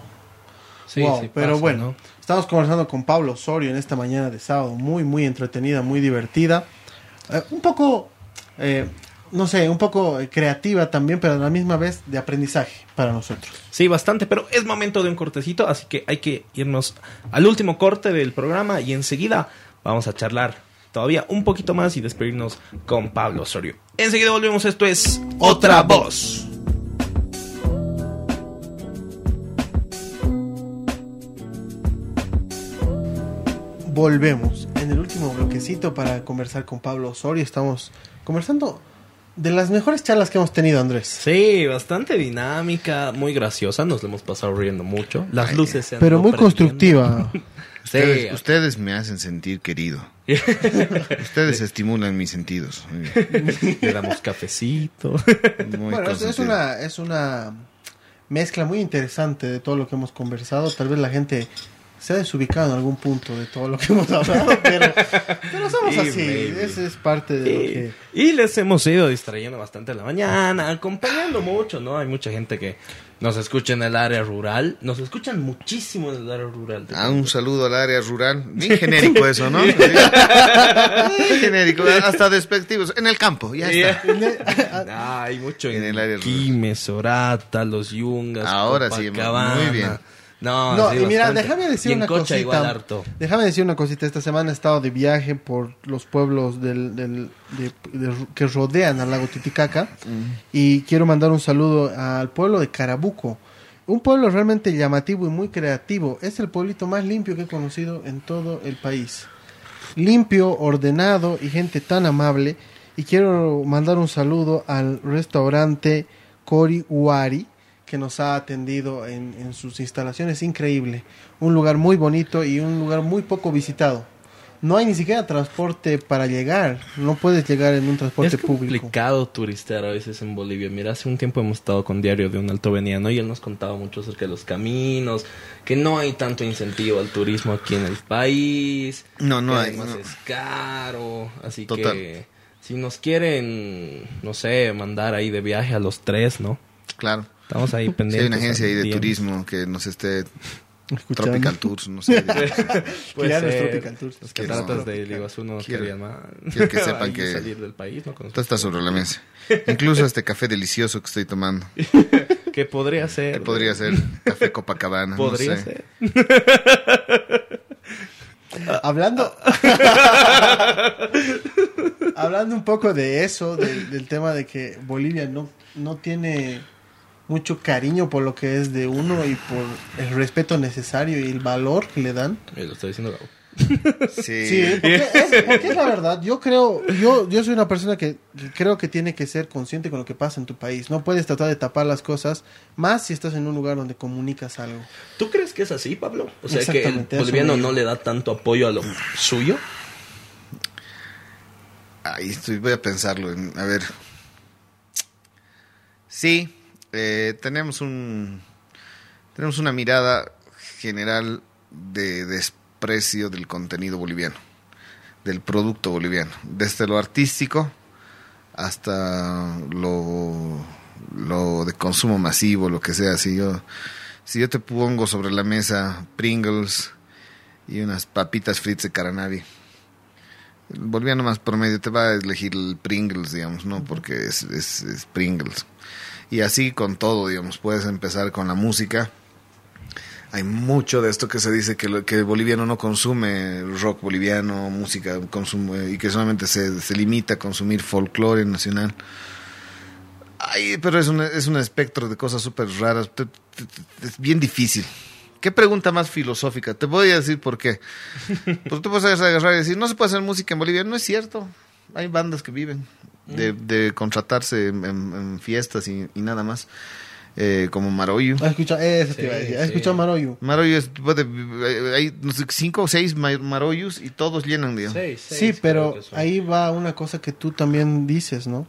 Sí, Wow, sí pero pasa, bueno, ¿no? estamos conversando con Pablo Osorio en esta mañana de sábado, muy, muy entretenida, muy divertida. Eh, un poco, eh, no sé, un poco creativa también, pero a la misma vez de aprendizaje para nosotros. Sí, bastante, pero es momento de un cortecito, así que hay que irnos al último corte del programa y enseguida vamos a charlar todavía un poquito más y despedirnos con Pablo Osorio. Enseguida volvemos, esto es Otra Voz. Volvemos en el último bloquecito para conversar con Pablo Osorio. Estamos conversando de las mejores charlas que hemos tenido, Andrés. Sí, bastante dinámica, muy graciosa, nos lo hemos pasado riendo mucho. Las luces se han Pero muy constructiva. Ustedes, Sí. ustedes me hacen sentir querido. ustedes estimulan mis sentidos. Le damos cafecito. Muy bueno, es, una, es una mezcla muy interesante de todo lo que hemos conversado. Tal vez la gente se ha desubicado en algún punto de todo lo que hemos hablado, pero, pero somos Sí, así. Ese es parte de lo que... Y, y les hemos ido distrayendo bastante en la mañana, acompañando mucho, ¿no? Hay mucha gente que nos escucha en el área rural. Nos escuchan muchísimo en el área rural. Ah, un saludo al área rural. Bien genérico eso, ¿no? Bien genérico, hasta despectivos. En el campo, ya está. Ah, hay mucho en, En el área rural. Quilmes, Sorata, Los Yungas, Ahora sí, Copacabana. muy bien. No, No, sí, y mira, déjame decir Y una cosita. igual harto. Déjame decir una cosita. Esta semana he estado de viaje por los pueblos del, del- de- de- que rodean al lago Titicaca. Y quiero mandar un saludo al pueblo de Carabuco. Un pueblo realmente llamativo y muy creativo. Es el pueblito más limpio que he conocido en todo el país. Limpio, ordenado y gente tan amable. Y quiero mandar un saludo al restaurante Cori Uari que nos ha atendido en, en sus instalaciones. Increíble. Un lugar muy bonito y un lugar muy poco visitado. No hay ni siquiera transporte para llegar. No puedes llegar en un transporte Es público. complicado turistear a veces en Bolivia. Mira, hace un tiempo hemos estado con Diario de un altoveniano y él nos contaba mucho acerca de los caminos, que no hay tanto incentivo al turismo aquí en el país. No, no que hay, además no. es caro. Así Total. que si nos quieren, no sé, mandar ahí de viaje a los tres, ¿no? Claro. Estamos ahí Si pendientes. hay una agencia ahí de tiempo. turismo que nos esté Escuchando. Tropical Tours, no sé. Ya los ser. Tropical Tours. Las Quiero- cataratas de Iguazú no quiero- querían más. quiero que sepan que- salir del país, ¿no? Todo está sobre la mesa. Incluso este café delicioso que estoy tomando. Que podría ser. Que podría ser café Copacabana. Podría no sé. ser. Hablando. Hablando un poco de eso, del, del tema de que Bolivia no, no tiene mucho cariño por lo que es de uno y por el respeto necesario y el valor que le dan. Eh, Lo estoy diciendo Gabo. Sí. Sí, porque es, porque es la verdad. Yo creo, yo, yo soy una persona que, que creo que tiene que ser consciente con lo que pasa en tu país. No puedes tratar de tapar las cosas, más si estás en un lugar donde comunicas algo. ¿Tú crees que es así, Pablo? O sea, que el boliviano no le da tanto apoyo a lo suyo. Ahí estoy, voy a pensarlo. en- A ver. Sí, eh, tenemos un tenemos una mirada general de desprecio del contenido boliviano, del producto boliviano, desde lo artístico hasta lo, lo de consumo masivo, lo que sea. Si yo, si yo te pongo sobre la mesa Pringles y unas papitas fritas de caranavi, el boliviano más promedio te va a elegir el Pringles, digamos, ¿no? Porque es, es, es Pringles. Y así con todo, digamos, puedes empezar con la música. Hay mucho de esto que se dice que, el boliviano no consume rock boliviano, música, consume, y que solamente se, se limita a consumir folclore nacional. Ay, pero es un, es un espectro de cosas súper raras. Es bien difícil. ¿Qué pregunta más filosófica? Te voy a decir por qué. Pues tú puedes agarrar y decir, no se puede hacer música en Bolivia. No es cierto. Hay bandas que viven de, de contratarse en, fiestas y, y nada más. Eh, como Maroyu. ¿Has escuchado? Eso te Sí, iba a decir. ¿Has sí. escuchado Maroyu? Maroyu es, puede- hay cinco o seis ma- Maroyus y todos llenan, digamos. Sí, pero ahí va una cosa que tú también dices, ¿no?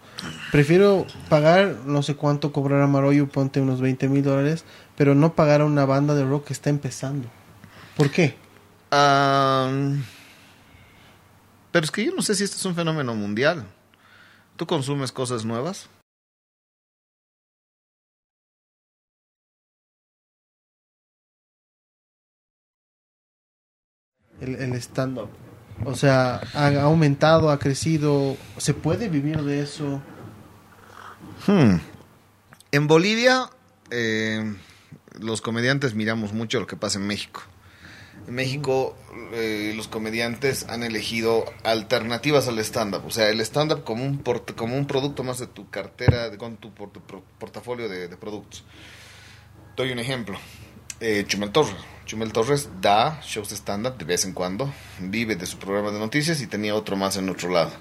Prefiero pagar, no sé cuánto cobrar a Maroyu, ponte unos 20 mil dólares, pero no pagar a una banda de rock que está empezando. ¿Por qué? Ah, pero es que yo no sé si esto es un fenómeno mundial. ¿Tú consumes cosas nuevas? El, el stand-up. O sea, ha, ha aumentado, ha crecido. ¿Se puede vivir de eso? Hmm. En Bolivia, eh, los comediantes miramos mucho lo que pasa en México. En México, eh, los comediantes han elegido alternativas al stand-up. O sea, el stand-up como un, port- como un producto más de tu cartera, de, con tu, pro- portafolio de, de productos. Doy un ejemplo. Eh, Chumel Torres. Chumel Torres da shows de stand-up de vez en cuando, vive de su programa de noticias y tenía otro más en otro lado.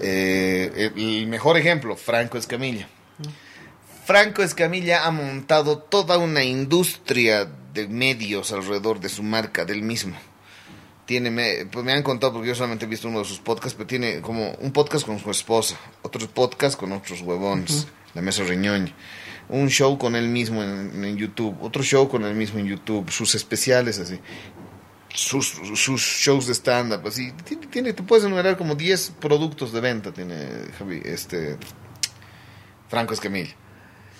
Eh, el mejor ejemplo, Franco Escamilla. Franco Escamilla ha montado toda una industria de medios alrededor de su marca, del mismo. Tiene, me, pues me han contado, porque yo solamente he visto uno de sus podcasts, pero tiene como un podcast con su esposa, otros podcasts con otros huevones, la mesa riñoña un show con él mismo en, en, YouTube, otro show con él mismo en YouTube, sus especiales así, sus, sus shows de stand-up, así, tiene, tiene, te puedes enumerar como 10 productos de venta, tiene Javi, este, Franco Escamilla.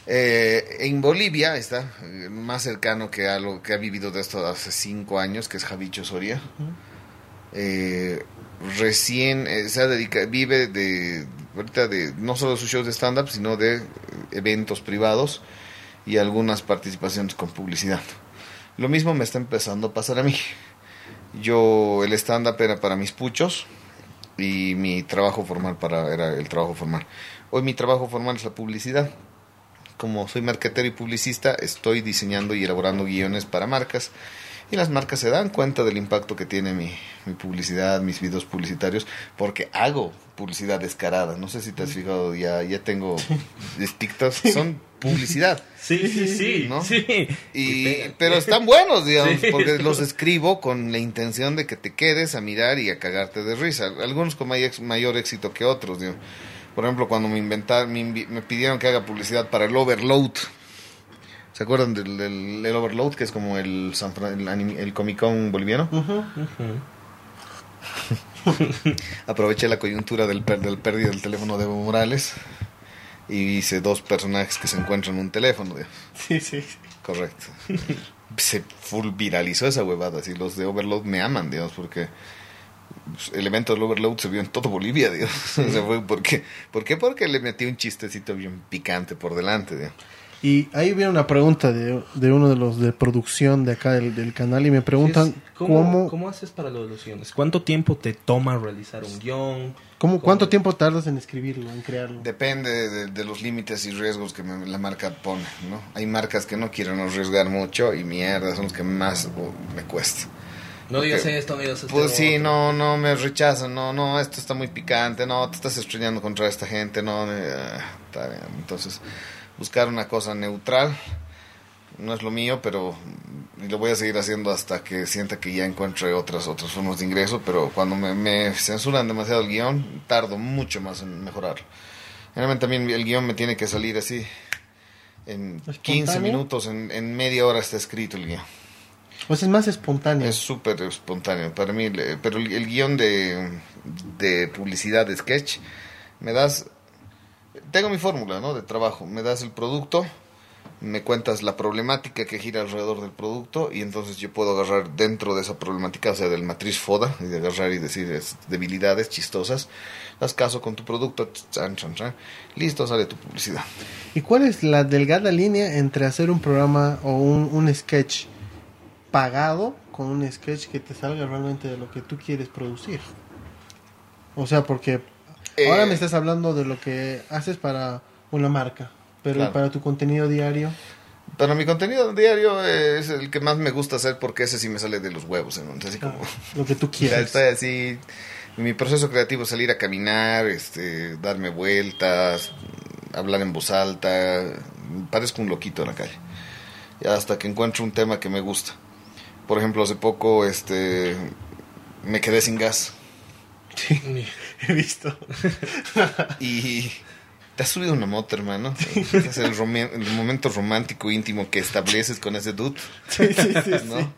Eh, en Bolivia está más cercano que a lo que ha vivido de esto hace 5 años, que es Javicho Soria. Eh, recién eh, se dedica, vive de ahorita de no solo sus shows de stand-up, sino de eventos privados y algunas participaciones con publicidad. Lo mismo me está empezando a pasar a mí. Yo, el stand-up era para mis puchos y mi trabajo formal para, era el trabajo formal. Hoy mi trabajo formal es la publicidad. Como soy marketero y publicista, estoy diseñando y elaborando guiones para marcas y las marcas se dan cuenta del impacto que tiene mi, mi publicidad, mis videos publicitarios, porque hago publicidad descarada. No sé si te has fijado, ya, ya tengo TikToks, son publicidad. Sí, sí, sí. ¿no? sí. Y, pero están buenos, digamos, sí. porque los escribo con la intención de que te quedes a mirar y a cagarte de risa. Algunos con mayor éxito que otros, digamos. Por ejemplo, cuando me inventaron, me, me pidieron que haga publicidad para el Overload. ¿Se acuerdan del, del, del, Overload, que es como el, el, anime, el Comic Con boliviano? Uh -huh, uh -huh. Aproveché la coyuntura del, per, del pérdida del teléfono de Evo Morales y hice dos personajes que se encuentran en un teléfono. Digamos. Sí, sí. Correcto. se full viralizó esa huevada. Así los de Overload me aman, digamos, porque el evento del Overload se vio en todo Bolivia, digamos. Sí. O sea, fue porque, ¿Por qué? Porque le metí un chistecito bien picante por delante. Y ahí viene una pregunta de, de, uno de los de producción de acá del, del canal y me preguntan ¿Cómo, cómo, ¿Cómo haces para lo de los guiones? ¿Cuánto tiempo te toma realizar un guion? ¿Cómo, ¿Cuánto tiempo tardas en escribirlo, en crearlo? Depende de, de los límites y riesgos que me, la marca pone, ¿no? Hay marcas que no quieren arriesgar mucho y mierda, son los que más oh, me cuesta. No digas Porque, esto, no digas esto. Pues sí, no, no, me rechazan, no, no, esto está muy picante, no, te estás estrellando contra esta gente, no, eh, está bien. Entonces, buscar una cosa neutral. No es lo mío, pero lo voy a seguir haciendo hasta que sienta que ya encuentre otras otras formas de ingreso. Pero cuando me, me censuran demasiado el guion, tardo mucho más en mejorarlo. Generalmente también el guion me tiene que salir así. En 15 minutos, en, en, media hora está escrito el guion. Pues es más espontáneo. Es súper espontáneo para mí. Pero el, guion de, de publicidad, de sketch, me das tengo mi fórmula ¿no? de trabajo. Me das el producto, me cuentas la problemática que gira alrededor del producto y entonces yo puedo agarrar dentro de esa problemática, o sea, del matriz FODA, y de agarrar y decir es, debilidades chistosas, las caso con tu producto, chan, chan, chan, listo, sale tu publicidad. ¿Y cuál es la delgada línea entre hacer un programa o un, un sketch pagado con un sketch que te salga realmente de lo que tú quieres producir? O sea, porque eh, Ahora me estás hablando de lo que haces para una marca, pero claro. para tu contenido diario. Para mi contenido diario es el que más me gusta hacer porque ese sí me sale de los huevos. Entonces, así como, lo que tú quieras. Estoy así. Mi proceso creativo es salir a caminar, este, darme vueltas, hablar en voz alta. Parezco un loquito en la calle. Hasta que encuentro un tema que me gusta. Por ejemplo, hace poco este, me quedé sin gas. Sí, he visto. y te has subido una moto, hermano. Es el, el, momento romántico íntimo que estableces con ese dude. Sí, sí, sí. ¿no? sí.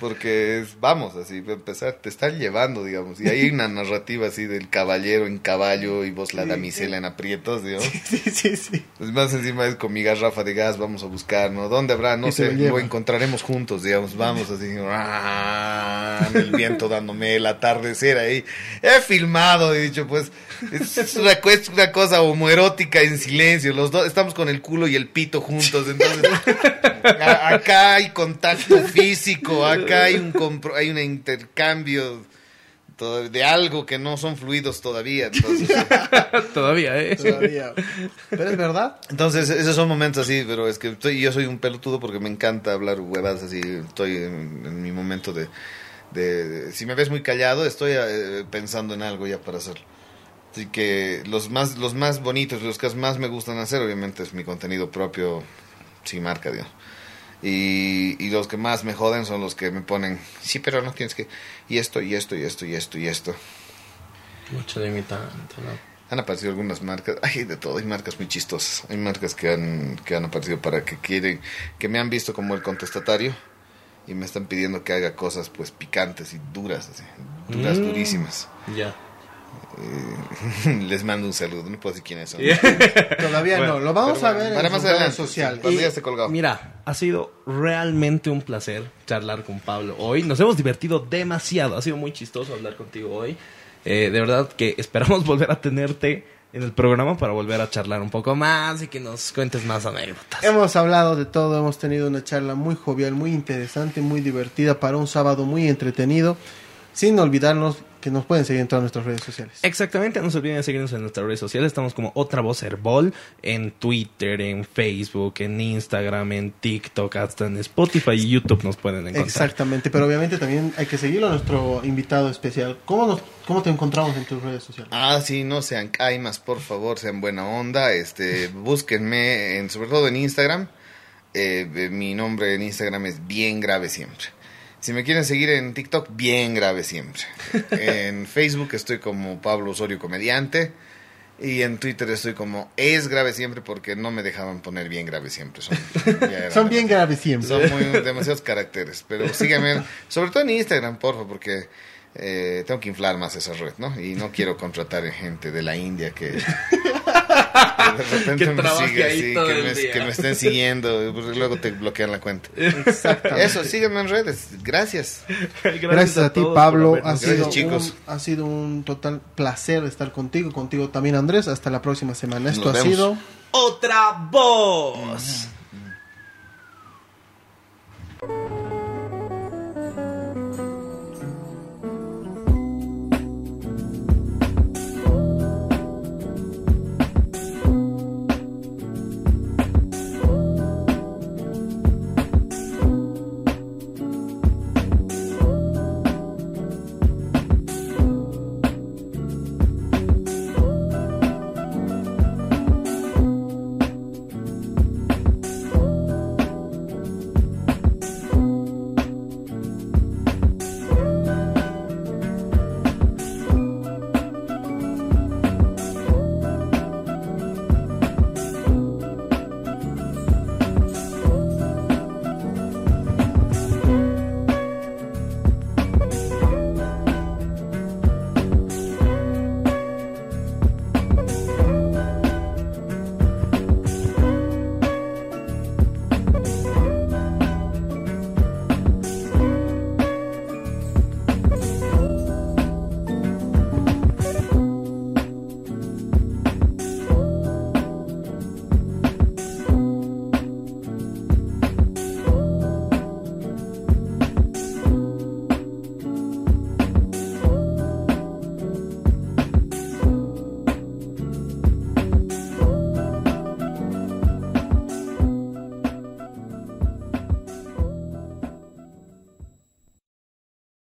Porque es, vamos, así, empezar, te están llevando, digamos. Y hay una narrativa así del caballero en caballo y vos la sí, damisela sí. en aprietos, digamos. Sí, sí, sí. Pues más encima es con mi garrafa de gas, vamos a buscar, ¿no? ¿Dónde habrá? No sé, lo, lo, encontraremos juntos, digamos. Vamos así, el viento dándome el atardecer ahí. He filmado, he dicho, pues, es una, es una cosa homoerótica en silencio. Los dos estamos con el culo y el pito juntos, entonces. a, acá hay contacto físico, acá hay un, compro, hay un intercambio de algo que no son fluidos todavía. Entonces, Todavía, ¿eh? Todavía. Pero es verdad. entonces, esos son momentos así, pero es que estoy, yo soy un pelotudo porque me encanta hablar huevadas así. Estoy en, en mi momento de, de- de- Si me ves muy callado, estoy eh, pensando en algo ya para hacerlo. Así que los más, los más bonitos, los que más me gustan hacer, obviamente es mi contenido propio, sin marca, digamos. Y, y los que más me joden son los que me ponen, sí, pero no tienes que... Y esto, y esto, y esto, y esto, y esto. Mucho limitante, ¿no? Han aparecido algunas marcas, hay de todo, hay marcas muy chistosas. Hay marcas que han, que han aparecido para que quieren, que me han visto como el contestatario y me están pidiendo que haga cosas pues picantes y duras, así, duras, Mm. durísimas. Ya. Les mando un saludo, no puedo decir quiénes son. Todavía Bueno, no. Lo vamos a bueno, ver para en más adelante, sociales. cuando Y- ya esté colgado. Mira, ha sido realmente un placer charlar con Pablo hoy. Nos hemos divertido demasiado. Ha sido muy chistoso hablar contigo hoy. Eh, de verdad que esperamos volver a tenerte en el programa para volver a charlar un poco más y que nos cuentes más anécdotas. Hemos hablado de todo, hemos tenido una charla muy jovial, muy interesante, muy divertida para un sábado muy entretenido. Sin olvidarnos que nos pueden seguir en todas nuestras redes sociales. Exactamente, no se olviden de seguirnos en nuestras redes sociales. Estamos como Otra Voz Herbol en Twitter, en Facebook, en Instagram, en TikTok, hasta en Spotify y YouTube nos pueden encontrar. Exactamente, pero obviamente también hay que seguirlo a nuestro invitado especial. ¿Cómo, nos, cómo te encontramos en tus redes sociales? Ah, sí, no sean caimas, por favor, sean buena onda. Este, búsquenme, en, sobre todo en Instagram. Eh, eh, mi nombre en Instagram es bien grave siempre. Si me quieren seguir en TikTok, bien grave siempre. En Facebook estoy como Pablo Osorio Comediante. Y en Twitter estoy como es grave siempre porque no me dejaban poner bien grave siempre. Son, Son bien graves siempre. Son muy, demasiados caracteres. Pero síganme, sobre todo en Instagram, porfa, porque eh, tengo que inflar más esa red, ¿no? Y no quiero contratar gente de la India que de repente que me sigue que me, estén siguiendo, porque luego te bloquean la cuenta. Eso, sígueme en redes, gracias. Gracias, a, ti, Pablo. Ha gracias, sido chicos. Un, ha sido un total placer estar contigo, contigo también, Andrés. Hasta la próxima semana. Esto ha sido Otra Voz.